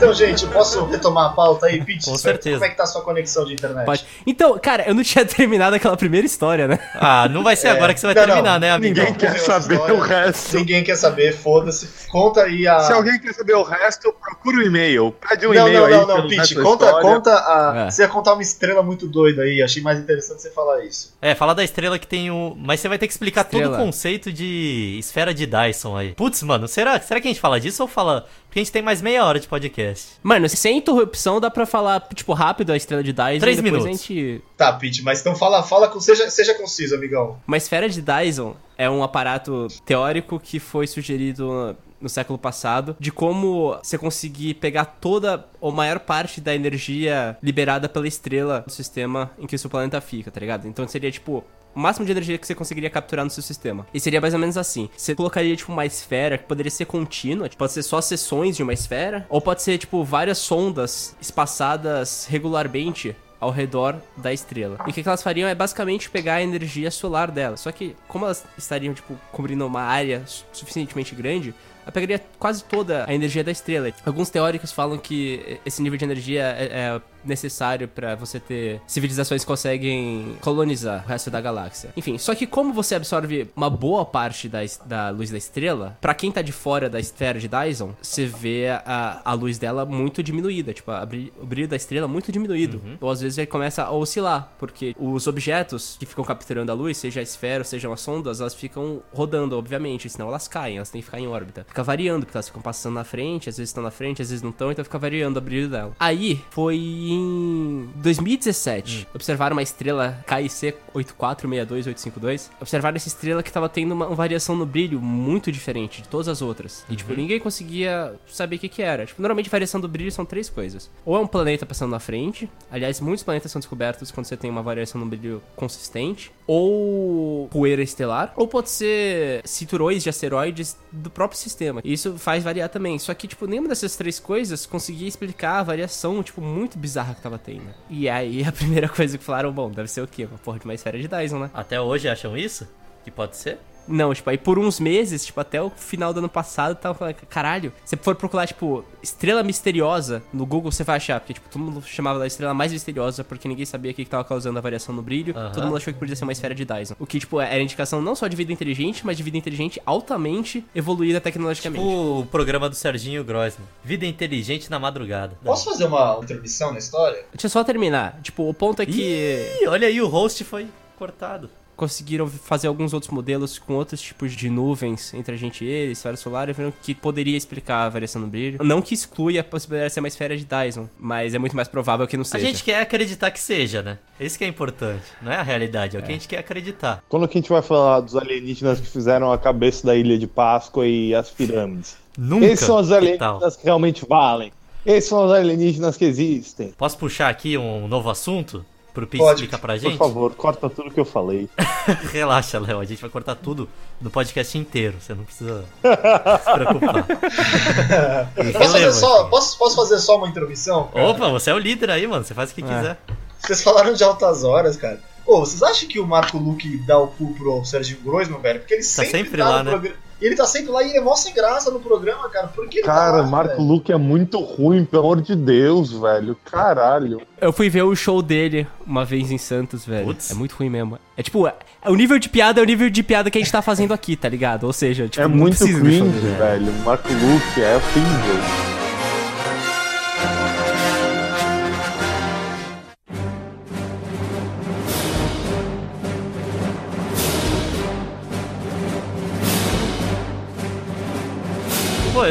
Então, gente, eu posso retomar a pauta aí, Pete? Com certeza. Como é que tá a sua conexão de internet? Pode. Então, cara, eu não tinha terminado aquela primeira história, né? Ah, não vai ser É. agora que você vai Não, terminar, não. né, amigo? Ninguém quer saber história. o resto. Ninguém quer saber, foda-se. Conta aí a. Se alguém quer saber o resto, procura o e-mail. Pede um não, e-mail não, aí. não, não, pelo Pete, conta, história. conta a. É. Você ia contar uma estrela muito doida aí, achei mais interessante você falar isso. É, fala da estrela que tem o. Mas você vai ter que explicar todo Estrela. o conceito de esfera de Dyson aí. Putz, mano, será, será que a gente fala disso ou fala. Porque a gente tem mais meia hora de podcast. Mano, sem interrupção dá pra falar, tipo, rápido a estrela de Dyson. Três minutos. a gente. Tá, Pete, mas então fala, fala com. Seja, seja conciso, amigão. Uma esfera de Dyson é um aparato teórico que foi sugerido no século passado de como você conseguir pegar toda ou maior parte da energia liberada pela estrela do sistema em que o seu planeta fica, tá ligado? Então seria tipo o máximo de energia que você conseguiria capturar no seu sistema. E seria mais ou menos assim. Você colocaria, tipo, uma esfera que poderia ser contínua, tipo, pode ser só seções de uma esfera, ou pode ser, tipo, várias sondas espaçadas regularmente ao redor da estrela. E o que elas fariam é basicamente pegar a energia solar dela. Só que, como elas estariam, tipo, cobrindo uma área su- suficientemente grande, ela pegaria quase toda a energia da estrela. Alguns teóricos falam que esse nível de energia é, é necessário pra você ter civilizações que conseguem colonizar o resto da galáxia. Enfim, só que como você absorve uma boa parte da, da luz da estrela, pra quem tá de fora da esfera de Dyson, você vê a, a luz dela muito diminuída, tipo, a o brilho da estrela muito diminuído. Ou às vezes ele começa a oscilar, porque os objetos que ficam capturando a luz, seja a esfera ou sejam as sondas, elas ficam rodando, obviamente, senão elas caem, elas têm que ficar em órbita. Fica variando, porque elas ficam passando na frente, às vezes estão na frente, às vezes não estão, então fica variando o brilho dela. Aí, foi em 2017, observaram uma estrela KIC 8462852, observaram essa estrela que tava tendo uma, uma variação no brilho muito diferente de todas as outras. E, tipo, ninguém conseguia saber o que que era. Tipo, normalmente variação do brilho são três coisas. Ou é um planeta passando na frente, aliás, muitos planetas são descobertos quando você tem uma variação no brilho consistente, ou poeira estelar, ou pode ser cinturões de asteroides do próprio sistema. E isso faz variar também. Só que, tipo, nenhuma dessas três coisas conseguia explicar a variação, tipo, muito bizarra que tava tendo. E aí, a primeira coisa que falaram, bom, deve ser o quê? Uma porra de uma esfera de Dyson, né? Até hoje acham isso? Que pode ser? Não, tipo, aí por uns meses, tipo, até o final do ano passado, tava falando, caralho, se for procurar, tipo, estrela misteriosa no Google, você vai achar, porque, tipo, todo mundo chamava da estrela mais misteriosa, porque ninguém sabia o que que tava causando a variação no brilho, Aham. todo mundo achou que podia ser uma esfera de Dyson. O que, tipo, era indicação não só de vida inteligente, mas de vida inteligente altamente evoluída tecnologicamente. O programa do Serginho Grossman. Vida inteligente na madrugada. Posso fazer uma introdução na história? Deixa eu só terminar. Tipo, o ponto é que Ih, olha aí, o host foi cortado. Conseguiram fazer alguns outros modelos com outros tipos de nuvens entre a gente e ele, esfera solar, e viram que poderia explicar a variação no brilho. Não que exclui a possibilidade de ser uma esfera de Dyson, mas é muito mais provável que não A seja. gente quer acreditar que seja, né? Esse que é importante. Não é a realidade, é, o que a gente quer acreditar. Quando que a gente vai falar dos alienígenas que fizeram a cabeça da Ilha de Páscoa e as pirâmides? Nunca. Esses são os Que alienígenas que realmente valem. Esses são os alienígenas que existem. Posso puxar aqui um novo assunto? Pro Pode, explicar pra Por gente? favor, corta tudo que eu falei. Relaxa, Léo. A gente vai cortar tudo no podcast inteiro. Você não precisa se preocupar. Posso fazer, só, assim. posso, posso fazer só uma introdução? cara? Opa, você é o líder aí, mano. Você faz o que É. quiser. Vocês falaram de altas horas, cara. Ô, vocês acham que o Marco Luque dá o cu pro Serginho Groisman, velho? Porque ele sempre, sempre tá lá, no né? programa. E ele tá sempre lá e ele é mó sem graça no programa, cara. Por que ele tá Cara, lá, Marco velho? Luke é muito ruim, pelo amor de Deus, velho. Caralho. Eu fui ver o show dele uma vez em Santos, velho. Putz. É muito ruim mesmo. É tipo, é, o nível de piada é o nível de piada que a gente tá fazendo aqui, tá ligado? Ou seja, tipo, é muito cringe, velho. Marco Luke é horrível.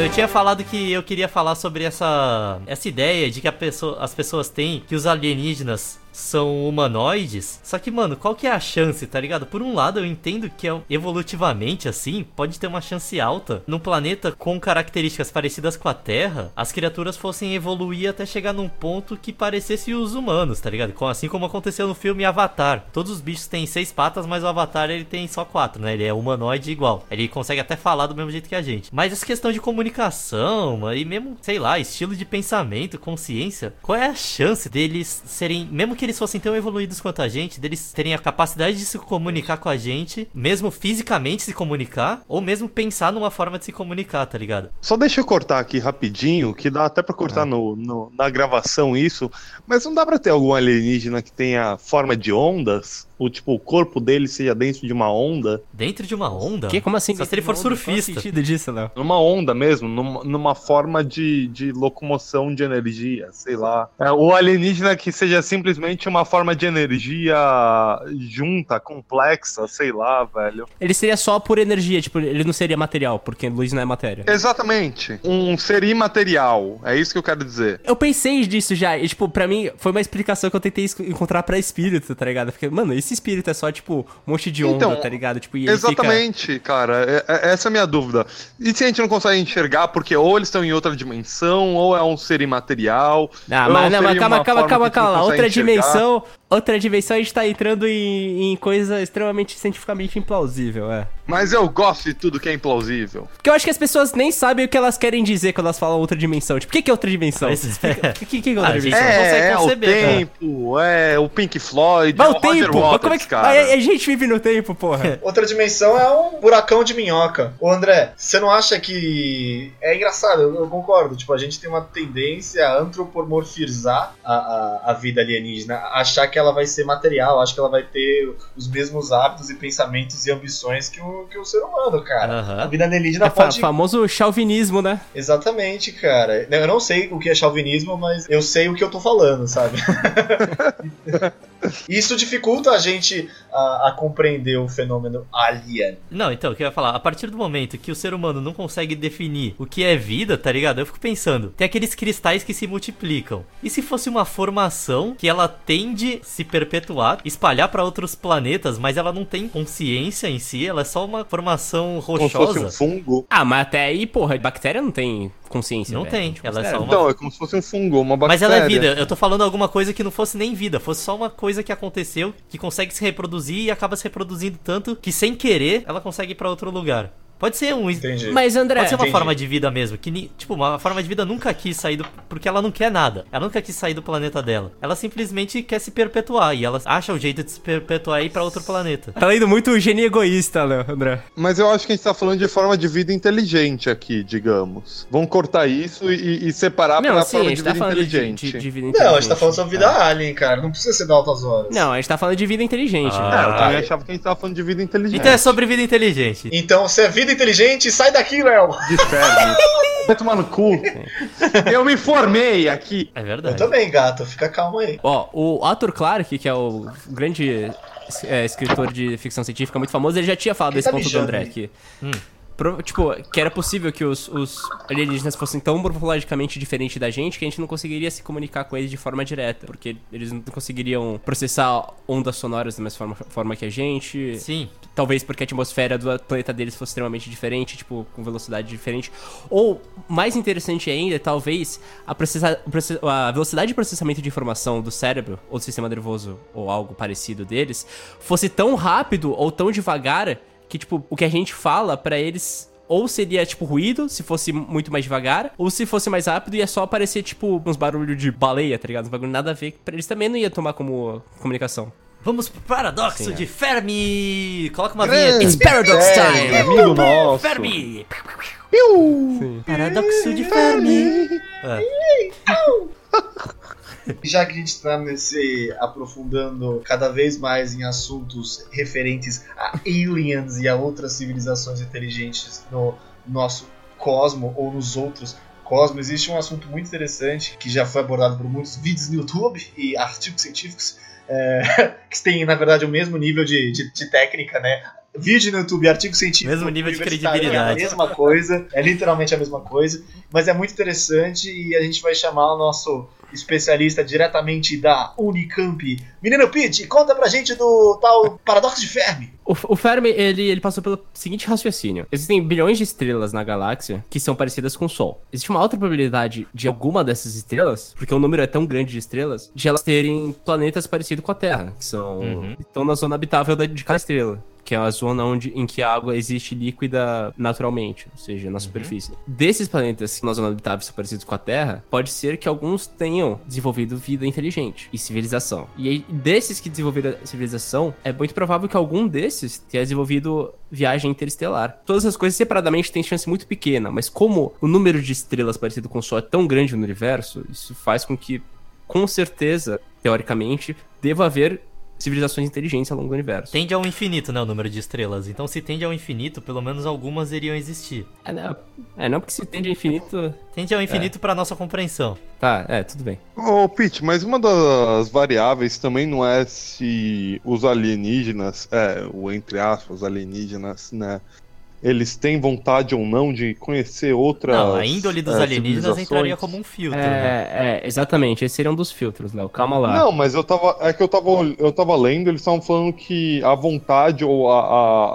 Eu tinha falado que eu queria falar sobre essa, essa ideia de que pessoa, as pessoas têm que os alienígenas são humanoides. Só que, mano, qual que é a chance, tá ligado? Por um lado, eu entendo que é evolutivamente assim, pode ter uma chance alta num planeta com características parecidas com a Terra, as criaturas fossem evoluir até chegar num ponto que parecesse os humanos, tá ligado? Assim como aconteceu no filme Avatar. Todos os bichos têm seis patas, mas o Avatar ele tem só quatro, né? Ele é humanoide igual. Ele consegue até falar do mesmo jeito que a gente. Mas essa questão de comunicação, e mesmo, sei lá, estilo de pensamento, consciência, qual é a chance deles serem, mesmo que eles fossem tão evoluídos quanto a gente, deles terem a capacidade de se comunicar com a gente, mesmo fisicamente se comunicar, ou mesmo pensar numa forma de se comunicar, tá ligado? Só deixa eu cortar aqui rapidinho, que dá até pra cortar no, no- na gravação isso, mas não dá pra ter algum alienígena que tenha forma de ondas? Ou tipo, o corpo dele seja dentro de uma onda? Dentro de uma onda? Que? Como assim? Só se ele for Qual o surfista. sentido disso, Léo? Numa onda mesmo, numa, numa forma de, de locomoção de energia, sei lá. É, o alienígena que seja simplesmente uma forma de energia junta, complexa, sei lá, velho. Ele seria só por energia, tipo, ele não seria material, porque luz não é matéria. Exatamente. Um ser imaterial, é isso que eu quero dizer. Eu pensei disso já, e tipo, pra mim, foi uma explicação que eu tentei encontrar pra espírito, tá ligado? Porque, mano, esse espírito é só, tipo, um monte de onda, Então, tá ligado? Tipo, e Exatamente, cara. É- é- essa é a minha dúvida. E se a gente não consegue enxergar, porque ou eles estão em outra dimensão, ou é um ser imaterial. Fica... Ah, ou mas, não, mas calma, calma, calma, calma. Outra enxergar. dimensão, outra dimensão a gente tá entrando em, em coisa extremamente cientificamente implausível, é. Mas eu gosto de tudo que é implausível. Porque eu acho que as pessoas nem sabem o que elas querem dizer quando elas falam outra dimensão. Tipo, o que, que é outra dimensão? É. O que, que, que é outra dimensão? não consegue É, é o tempo, é o Pink Floyd, é o Roger tempo! Como é que. cara. A, a gente vive no tempo, porra. Outra dimensão é um buracão de minhoca. Ô André, você não acha que. É engraçado, eu, eu concordo. Tipo, a gente tem uma tendência a antropomorfizar a, a, a vida alienígena, achar que ela vai ser material, acho que ela vai ter os mesmos hábitos e pensamentos e ambições que o, que o ser humano, cara. Aham. A vida alienígena É pode. famoso chauvinismo, né? Exatamente, cara. Eu não sei o que é chauvinismo, mas eu sei o que eu tô falando, sabe? Isso dificulta a gente a, a compreender o fenômeno alien. Não, então, o que eu ia falar, a partir do momento que o ser humano não consegue definir o que é vida, tá ligado? Eu fico pensando, tem aqueles cristais que se multiplicam. E se fosse uma formação que ela tende a se perpetuar, espalhar pra outros planetas, mas ela não tem consciência em si, ela é só uma formação Como se fosse rochosa? um fungo. Ah, mas até aí, porra, bactéria não tem consciência. Não velho. tem, gente ela é considera. só uma- Então, é como se fosse um fungo, uma Mas bactéria. ela é vida, eu tô falando alguma coisa que não fosse nem vida, fosse só uma coisa que aconteceu, que consegue se reproduzir e acaba se reproduzindo tanto que sem querer ela consegue ir pra outro lugar. Pode ser um Entendi. Mas, André, Pode ser uma entendi. forma de vida mesmo, que ni- tipo, uma forma de vida nunca quis sair do. Porque ela não quer nada. Ela nunca quis sair do planeta dela. Ela simplesmente quer se perpetuar. E ela acha o jeito de se perpetuar e ir pra outro planeta. tá lendo muito gênio egoísta, Léo, André. Mas eu acho que a gente tá falando de forma de vida inteligente aqui, digamos. Vamos cortar isso e, e separar Não, pra sim, a forma gente de tá vida falando de, inteligente. de, de vida Não, a gente tá inteligente. falando sobre vida alien, cara. Não precisa ser da altas horas. Não, a gente tá falando de vida inteligente. Ah. né? É, eu também achava que a gente tava falando de vida inteligente. Então é sobre vida inteligente. Então, se é vida inteligente, sai daqui, Léo. De férias. Vai tomar no cu. Eu me formei aqui. É Eu verdade. também, gato. Fica calmo aí. Ó, o Arthur Clarke, que é o grande é, escritor de ficção científica muito famoso, ele já tinha falado Quem desse tá ponto do mijando André aí? aqui. Hum. Pro- tipo, que era possível que os, os alienígenas fossem tão morfologicamente diferentes da gente que a gente não conseguiria se comunicar com eles de forma direta. Porque eles não conseguiriam processar ondas sonoras da mesma forma, forma que a gente. Sim. Talvez porque a atmosfera do planeta deles fosse extremamente diferente, tipo, com velocidade diferente. Ou, mais interessante ainda, talvez a, processa- a velocidade de processamento de informação do cérebro, ou do sistema nervoso, ou algo parecido deles, fosse tão rápido ou tão devagar que, tipo, o que a gente fala pra eles. Ou seria, tipo, ruído, se fosse muito mais devagar, ou se fosse mais rápido, ia só aparecer, tipo, uns barulhos de baleia, tá ligado? Uns bagulho nada a ver, pra eles também não ia tomar como comunicação. Vamos pro paradoxo Sim, é. de Fermi! Coloca uma Grande vinheta. It's Paradox Fermi, Time! amigo nosso. Fermi! Sim. Paradoxo de Fermi! É. Já que a gente está nesse aprofundando cada vez mais em assuntos referentes a aliens e a outras civilizações inteligentes no nosso cosmo ou nos outros cosmos, existe um assunto muito interessante que já foi abordado por muitos vídeos no YouTube e artigos científicos é, que tem, na verdade, o mesmo nível de, de, de técnica, né? Vídeo no YouTube, artigo científico. Mesmo nível de credibilidade. É a mesma coisa, é literalmente a mesma coisa, mas é muito interessante e a gente vai chamar o nosso especialista diretamente da Unicamp. Menino Pete, conta pra gente do tal paradoxo de Fermi. O, o Fermi, ele, ele passou pelo seguinte raciocínio. Existem bilhões de estrelas na galáxia que são parecidas com o Sol. Existe uma alta probabilidade de alguma dessas estrelas, porque o número é tão grande de estrelas, de elas terem planetas parecidos com a Terra, que são Uhum. estão na zona habitável de cada estrela. Que é a zona onde, em que a água existe líquida naturalmente, ou seja, na superfície. Desses planetas que na zona habitável são parecidos com a Terra, pode ser que alguns tenham desenvolvido vida inteligente e civilização. E aí, desses que desenvolveram a civilização, é muito provável que algum desses tenha desenvolvido viagem interestelar. Todas as coisas separadamente têm chance muito pequena, mas como o número de estrelas parecido com o Sol é tão grande no universo, isso faz com que, com certeza, teoricamente, deva haver civilizações inteligentes ao longo do universo. Tende ao infinito, né? O número de estrelas. Então, se tende ao infinito, pelo menos algumas iriam existir. É, não, é, não porque se tende a infinito. Tende ao infinito pra nossa compreensão. Tá, é, tudo bem. Ô, Pete, mas uma das variáveis também não é se os alienígenas, é, o entre aspas, alienígenas, né? Eles têm vontade ou não de conhecer outras. Não, a índole dos é, alienígenas entraria como um filtro, né? É, é, exatamente. Esse seria um dos filtros, Léo. Calma lá. Não, mas eu tava. É que eu tava, eu tava lendo, eles estavam falando que a vontade ou a,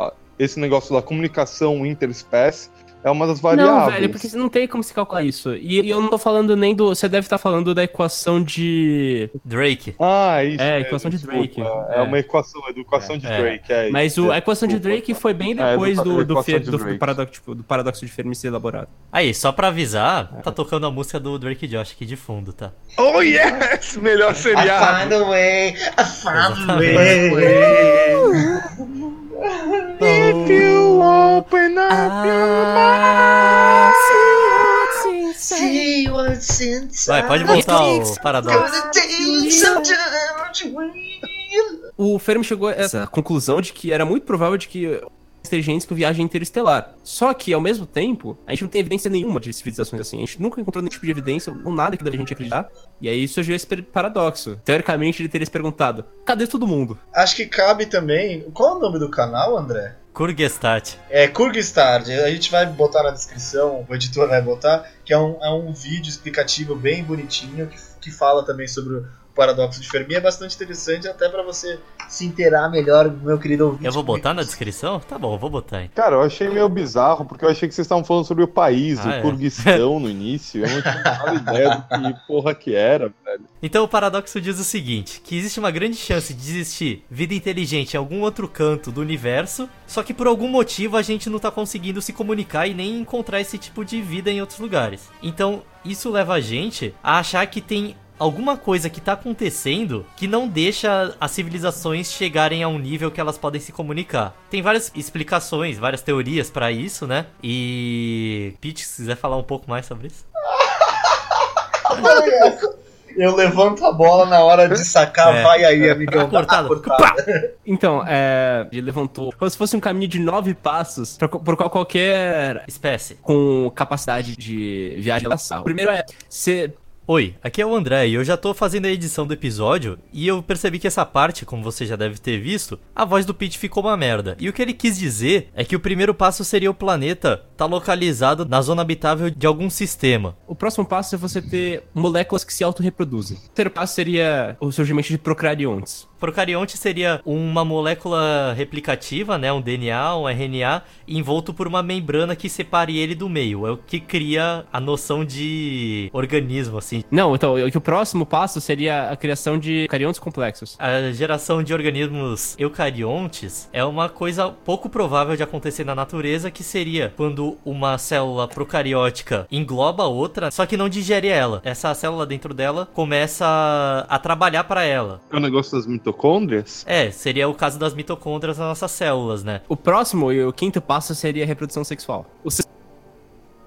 a- esse negócio da comunicação interespécie é uma das variáveis. Não, velho, porque não tem como se calcular isso. E, e eu não tô falando nem do. Você deve estar falando da equação de. Drake. Ah, isso. É, a equação de Drake. É, É. uma equação, a equação de É. Drake. É, Mas o, é, a equação de. Drake foi bem É, depois do- do, do, fe- de do, Drake. paradoxo, tipo, do paradoxo de Fermi ser elaborado. Aí, só pra avisar, tá tocando a música do Drake Josh aqui de fundo, tá? Oh, yes! Melhor I seriado. find a way, I find a way. If you open up Ah, Vai, pode voltar ao paradoxo. O Fermi chegou a essa conclusão de que era muito provável de que inteligentes com viagem interestelar. Só que, ao mesmo tempo, a gente não tem evidência nenhuma de civilizações assim. A gente nunca encontrou nenhum tipo de evidência, ou nada que daria a gente acreditar. E aí surgiu esse paradoxo. Teoricamente, ele teria se perguntado, cadê todo mundo? Acho que cabe também. Qual é o nome do canal, André? Kurgestat. É Kurgstard. A gente vai botar na descrição, o editor vai botar, que é um, é um vídeo explicativo bem bonitinho que, que fala também sobre paradoxo de Fermi. É bastante interessante, até pra você se inteirar melhor, meu querido ouvinte. Eu vou botar na descrição? Tá bom, eu vou botar hein. Cara, eu achei meio bizarro, porque eu achei que vocês estavam falando sobre o país, Ah, o é. Kurguistão no início. Eu não tinha ideia do que porra que era, velho. Então o paradoxo diz o seguinte: que existe uma grande chance de existir vida inteligente em algum outro canto do universo, só que por algum motivo a gente não tá conseguindo se comunicar e nem encontrar esse tipo de vida em outros lugares. Então, isso leva a gente a achar que tem alguma coisa que tá acontecendo que não deixa as civilizações chegarem a um nível que elas podem se comunicar. Tem várias explicações, várias teorias pra isso, né? E Pete, se quiser falar um pouco mais sobre isso. Eu levanto a bola na hora de sacar, É. vai aí, amigão. Tá cortado. Tá cortado. Então, é. Ele levantou como se fosse um caminho de nove passos pra, por qual qualquer. Espécie. com capacidade de viagem. O primeiro é. Você Oi, aqui é o André e eu já tô fazendo a edição do episódio e eu percebi que essa parte, como você já deve ter visto, a voz do Pete ficou uma merda. E o que ele quis dizer é que o primeiro passo seria o planeta tá localizado na zona habitável de algum sistema. O próximo passo é você ter moléculas que se autorreproduzem. O terceiro passo seria o surgimento de procariontes. Procarionte seria uma molécula replicativa, né, um DNA, um RNA, envolto por uma membrana que separe ele do meio. É o que cria a noção de organismo, assim. Não, então, o que o próximo passo seria a criação de cariontes complexos. A geração de organismos eucariontes é uma coisa pouco provável de acontecer na natureza, que seria quando uma célula procariótica engloba outra, só que não digere ela. Essa célula dentro dela começa a trabalhar para ela. É o negócio das mitocôndrias. Mitocôndrias? É, seria o caso das mitocôndrias nas nossas células, né? O próximo e o quinto passo seria a reprodução sexual. O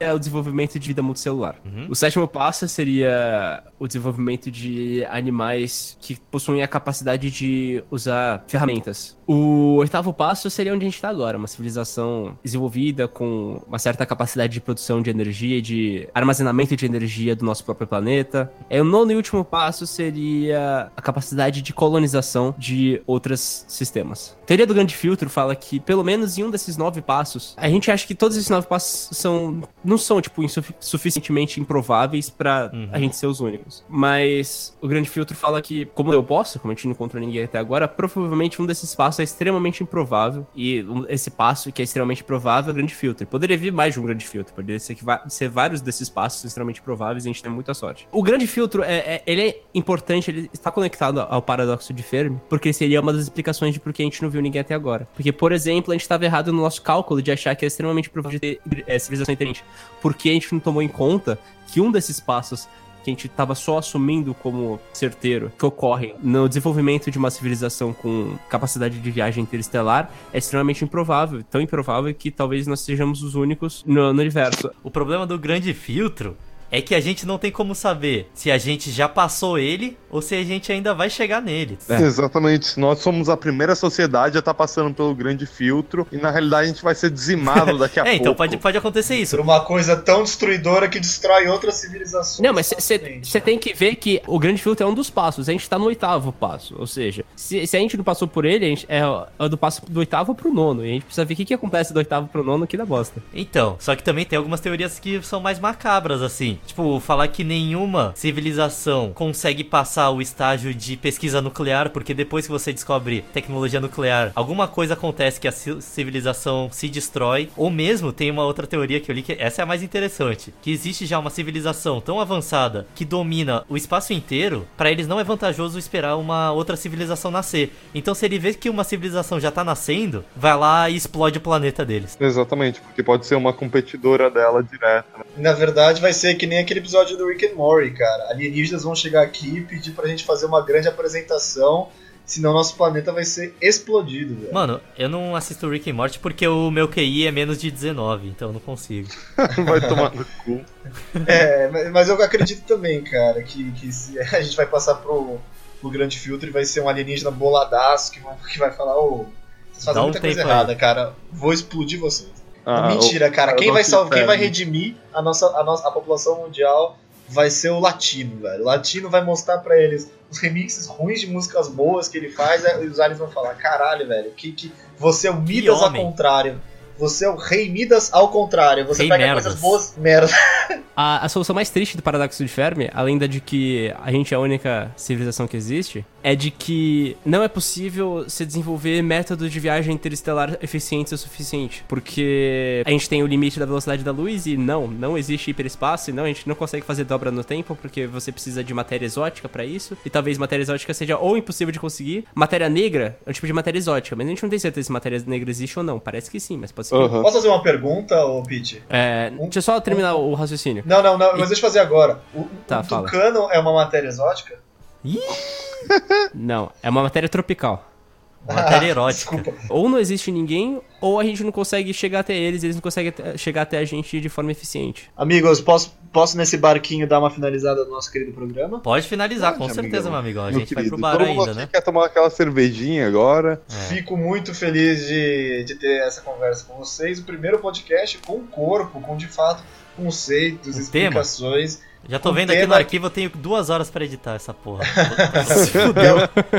é o desenvolvimento de vida multicelular. O sétimo passo seria o desenvolvimento de animais que possuem a capacidade de usar ferramentas. O oitavo passo seria onde a gente está agora, uma civilização desenvolvida com uma certa capacidade de produção de energia e de armazenamento de energia do nosso próprio planeta. É, o nono e último passo seria a capacidade de colonização de outros sistemas. A teoria do grande filtro fala que, pelo menos em um desses nove passos, a gente acha que todos esses nove passos são não são, tipo, suficientemente improváveis pra a gente ser os únicos. Mas o grande filtro fala que, como eu posso, como a gente não encontrou ninguém até agora, provavelmente um desses passos é extremamente improvável. E esse passo que é extremamente provável é o grande filtro. Poderia vir mais de um grande filtro. Poderia ser, que ser vários desses passos extremamente prováveis e a gente tem muita sorte. O grande filtro, é, é- ele é importante, ele está conectado ao paradoxo de Fermi, porque seria uma das explicações de por que a gente não viu ninguém até agora. Porque, por exemplo, a gente estava errado no nosso cálculo de achar que é extremamente provável de ter é, civilização inteligente. Porque a gente não tomou em conta que um desses passos que a gente estava só assumindo como certeiro, que ocorrem no desenvolvimento de uma civilização com capacidade de viagem interestelar, é extremamente improvável. Tão improvável que talvez nós sejamos os únicos no, no universo. O problema do grande filtro é que a gente não tem como saber se a gente já passou ele ou se a gente ainda vai chegar nele. É. Exatamente. Nós somos a primeira sociedade a estar passando pelo grande filtro e na realidade a gente vai ser dizimado daqui a É, pouco. então pode, pode acontecer isso. Por uma coisa tão destruidora que destrói outras civilizações. Não, mas você né? tem que ver que o grande filtro é um dos passos. A gente tá no oitavo passo. Ou seja, se, se a gente não passou por ele, a gente, é, é do passo do oitavo pro nono. E a gente precisa ver o que, que acontece do oitavo pro nono que dá bosta. Então, só que também tem algumas teorias que são mais macabras, assim. Tipo, falar que nenhuma civilização consegue passar o estágio de pesquisa nuclear, porque depois que você descobre tecnologia nuclear, alguma coisa acontece que a ci- civilização se destrói. Ou mesmo tem uma outra teoria que eu li que essa é a mais interessante, que existe já uma civilização tão avançada que domina o espaço inteiro, pra eles não é vantajoso esperar uma outra civilização nascer. Então, se ele vê que uma civilização já tá nascendo, vai lá e explode o planeta deles. Exatamente, porque pode ser uma competidora dela direta. né? Na verdade, vai ser que nem aquele episódio do Rick and Morty, cara. Alienígenas vão chegar aqui e pedir pra gente fazer uma grande apresentação, senão nosso planeta vai ser explodido, velho. Mano, eu não assisto Rick and Morty porque o meu QI é menos de 19, então eu não consigo. Vai tomar no cu. É, mas- eu acredito também, cara, que, que se- a gente vai passar pro, pro grande filtro e vai ser um alienígena boladaço que, que vai falar, ô, vocês fazem Dá um muita coisa tempo aí." errada, cara. Vou explodir vocês. Ah, Mentira, cara. Quem vai, salvar, quem vai redimir a nossa, a nossa a população mundial vai ser o latino, velho. O latino vai mostrar pra eles os remixes ruins de músicas boas que ele faz e os aliens vão falar: caralho, velho, que, que você é o Midas ao homem." contrário. Você é o rei Midas ao contrário. Você Rei pega merdas. coisas boas. Merda. A, a solução mais triste do paradoxo de Fermi, além da de que a gente é a única civilização que existe, é de que não é possível se desenvolver métodos de viagem interestelar eficientes o suficiente. Porque a gente tem o limite da velocidade da luz e não, não existe hiperespaço, e não, a gente não consegue fazer dobra no tempo, porque você precisa de matéria exótica pra isso, e talvez matéria exótica seja ou impossível de conseguir. Matéria negra é um tipo de matéria exótica, mas a gente não tem certeza se matéria negra existe ou não. Parece que sim, mas pode ser. Aham. Posso fazer uma pergunta, ô Pete? É, deixa eu só terminar o raciocínio. Não, não, não, mas deixa eu fazer agora. O, Tá, o fala. tucano é uma matéria exótica? Não, é uma matéria tropical. Matéria Ah, erótica. Desculpa. Ou não existe ninguém, ou a gente não consegue chegar até eles, eles não conseguem chegar até a gente de forma eficiente. Amigos, posso, posso nesse barquinho dar uma finalizada no nosso querido programa? Pode finalizar, com Pode, certeza, amigão. meu amigão. A Meu gente vai querido, pro bar todo mundo ainda, aqui né? quer tomar aquela cervejinha agora. É. Fico muito feliz de, de ter essa conversa com vocês. O primeiro podcast com corpo, com de fato conceitos, tema? explicações. Já tô O vendo aqui no tema- arquivo, eu tenho duas horas pra editar essa porra. Se fudeu.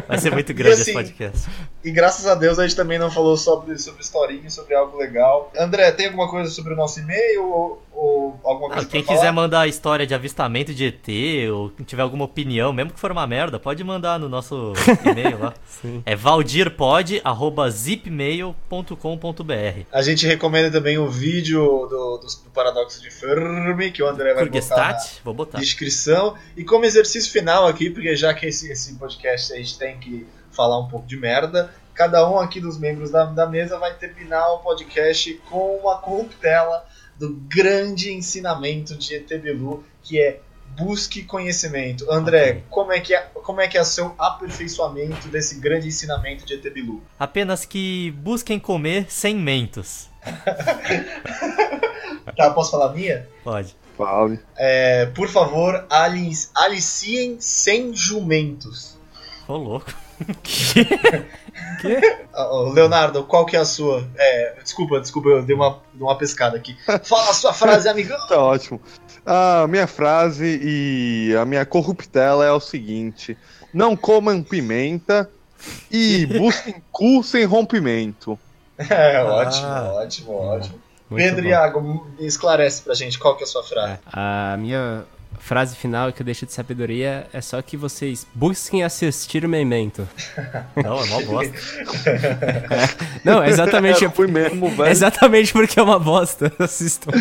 Vai ser muito grande E assim, esse podcast. E graças a Deus a gente também não falou sobre, sobre historinha, sobre algo legal. André, tem alguma coisa sobre o nosso e-mail ou, ou alguma Ah, coisa quem pra quiser falar? mandar história de avistamento de ET ou tiver alguma opinião, mesmo que for uma merda, pode mandar no nosso e-mail lá. Sim. É valdirpod.zipmail.com.br. A gente recomenda também o vídeo do, do, do Paradoxo de Fermi, que o André vai botar na vou botar. descrição. E como exercício final aqui, porque já que esse, esse podcast a gente tem que falar um pouco de merda, cada um aqui dos membros da, da mesa vai terminar o podcast com uma corruptela do grande ensinamento de ET Bilu, que é busque conhecimento. André, como é que é, como é que é o seu aperfeiçoamento desse grande ensinamento de ET Bilu? Apenas que busquem comer sem mentos. Tá, posso falar a minha? Pode. Fale. É, por favor, alic- aliciem sem jumentos. Ô, louco. Ah, ó, Leonardo, qual que é a sua? É, desculpa, desculpa, eu dei uma, dei uma pescada aqui. Fala a sua frase, amigão. Tá ótimo. A minha frase e a minha corruptela é o seguinte: não comam pimenta e busquem cu sem rompimento. É, ótimo, Ah. ótimo, ótimo. Muito Pedro bom. Iago, esclarece pra gente qual que é a sua frase. A minha frase final que eu deixo de sabedoria é só que vocês busquem assistir o Memento. Não, é mó bosta. Não, é exatamente, Eu fui mesmo, velho. exatamente porque é uma bosta. Assistam.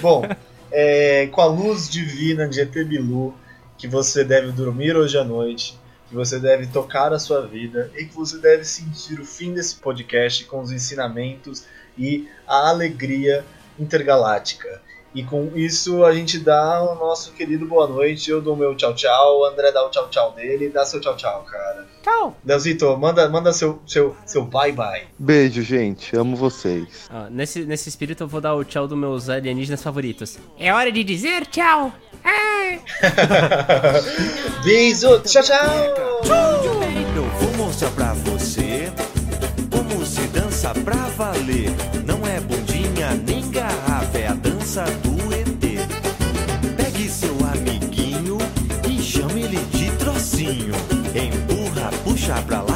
Bom, é, com a luz divina de ET Bilu, que você deve dormir hoje à noite, que você deve tocar a sua vida e que você deve sentir o fim desse podcast com os ensinamentos e a alegria intergaláctica. E com isso a gente dá o nosso querido boa noite. Eu dou o meu tchau tchau, o André dá o tchau tchau dele. Dá seu tchau tchau, cara. Tchau. Leozito, manda, manda seu, seu, seu bye bye. Beijo, gente. Amo vocês. Ó, nesse, nesse espírito eu vou dar o tchau dos meus alienígenas favoritos. É hora de dizer tchau. Ah! Beijo, tchau tchau. Eu vou mostrar pra você como se dança pra valer. Não é bundinha nem é a dança do ET. Pegue seu amiguinho e chame ele de trocinho. Empurra, puxa pra lá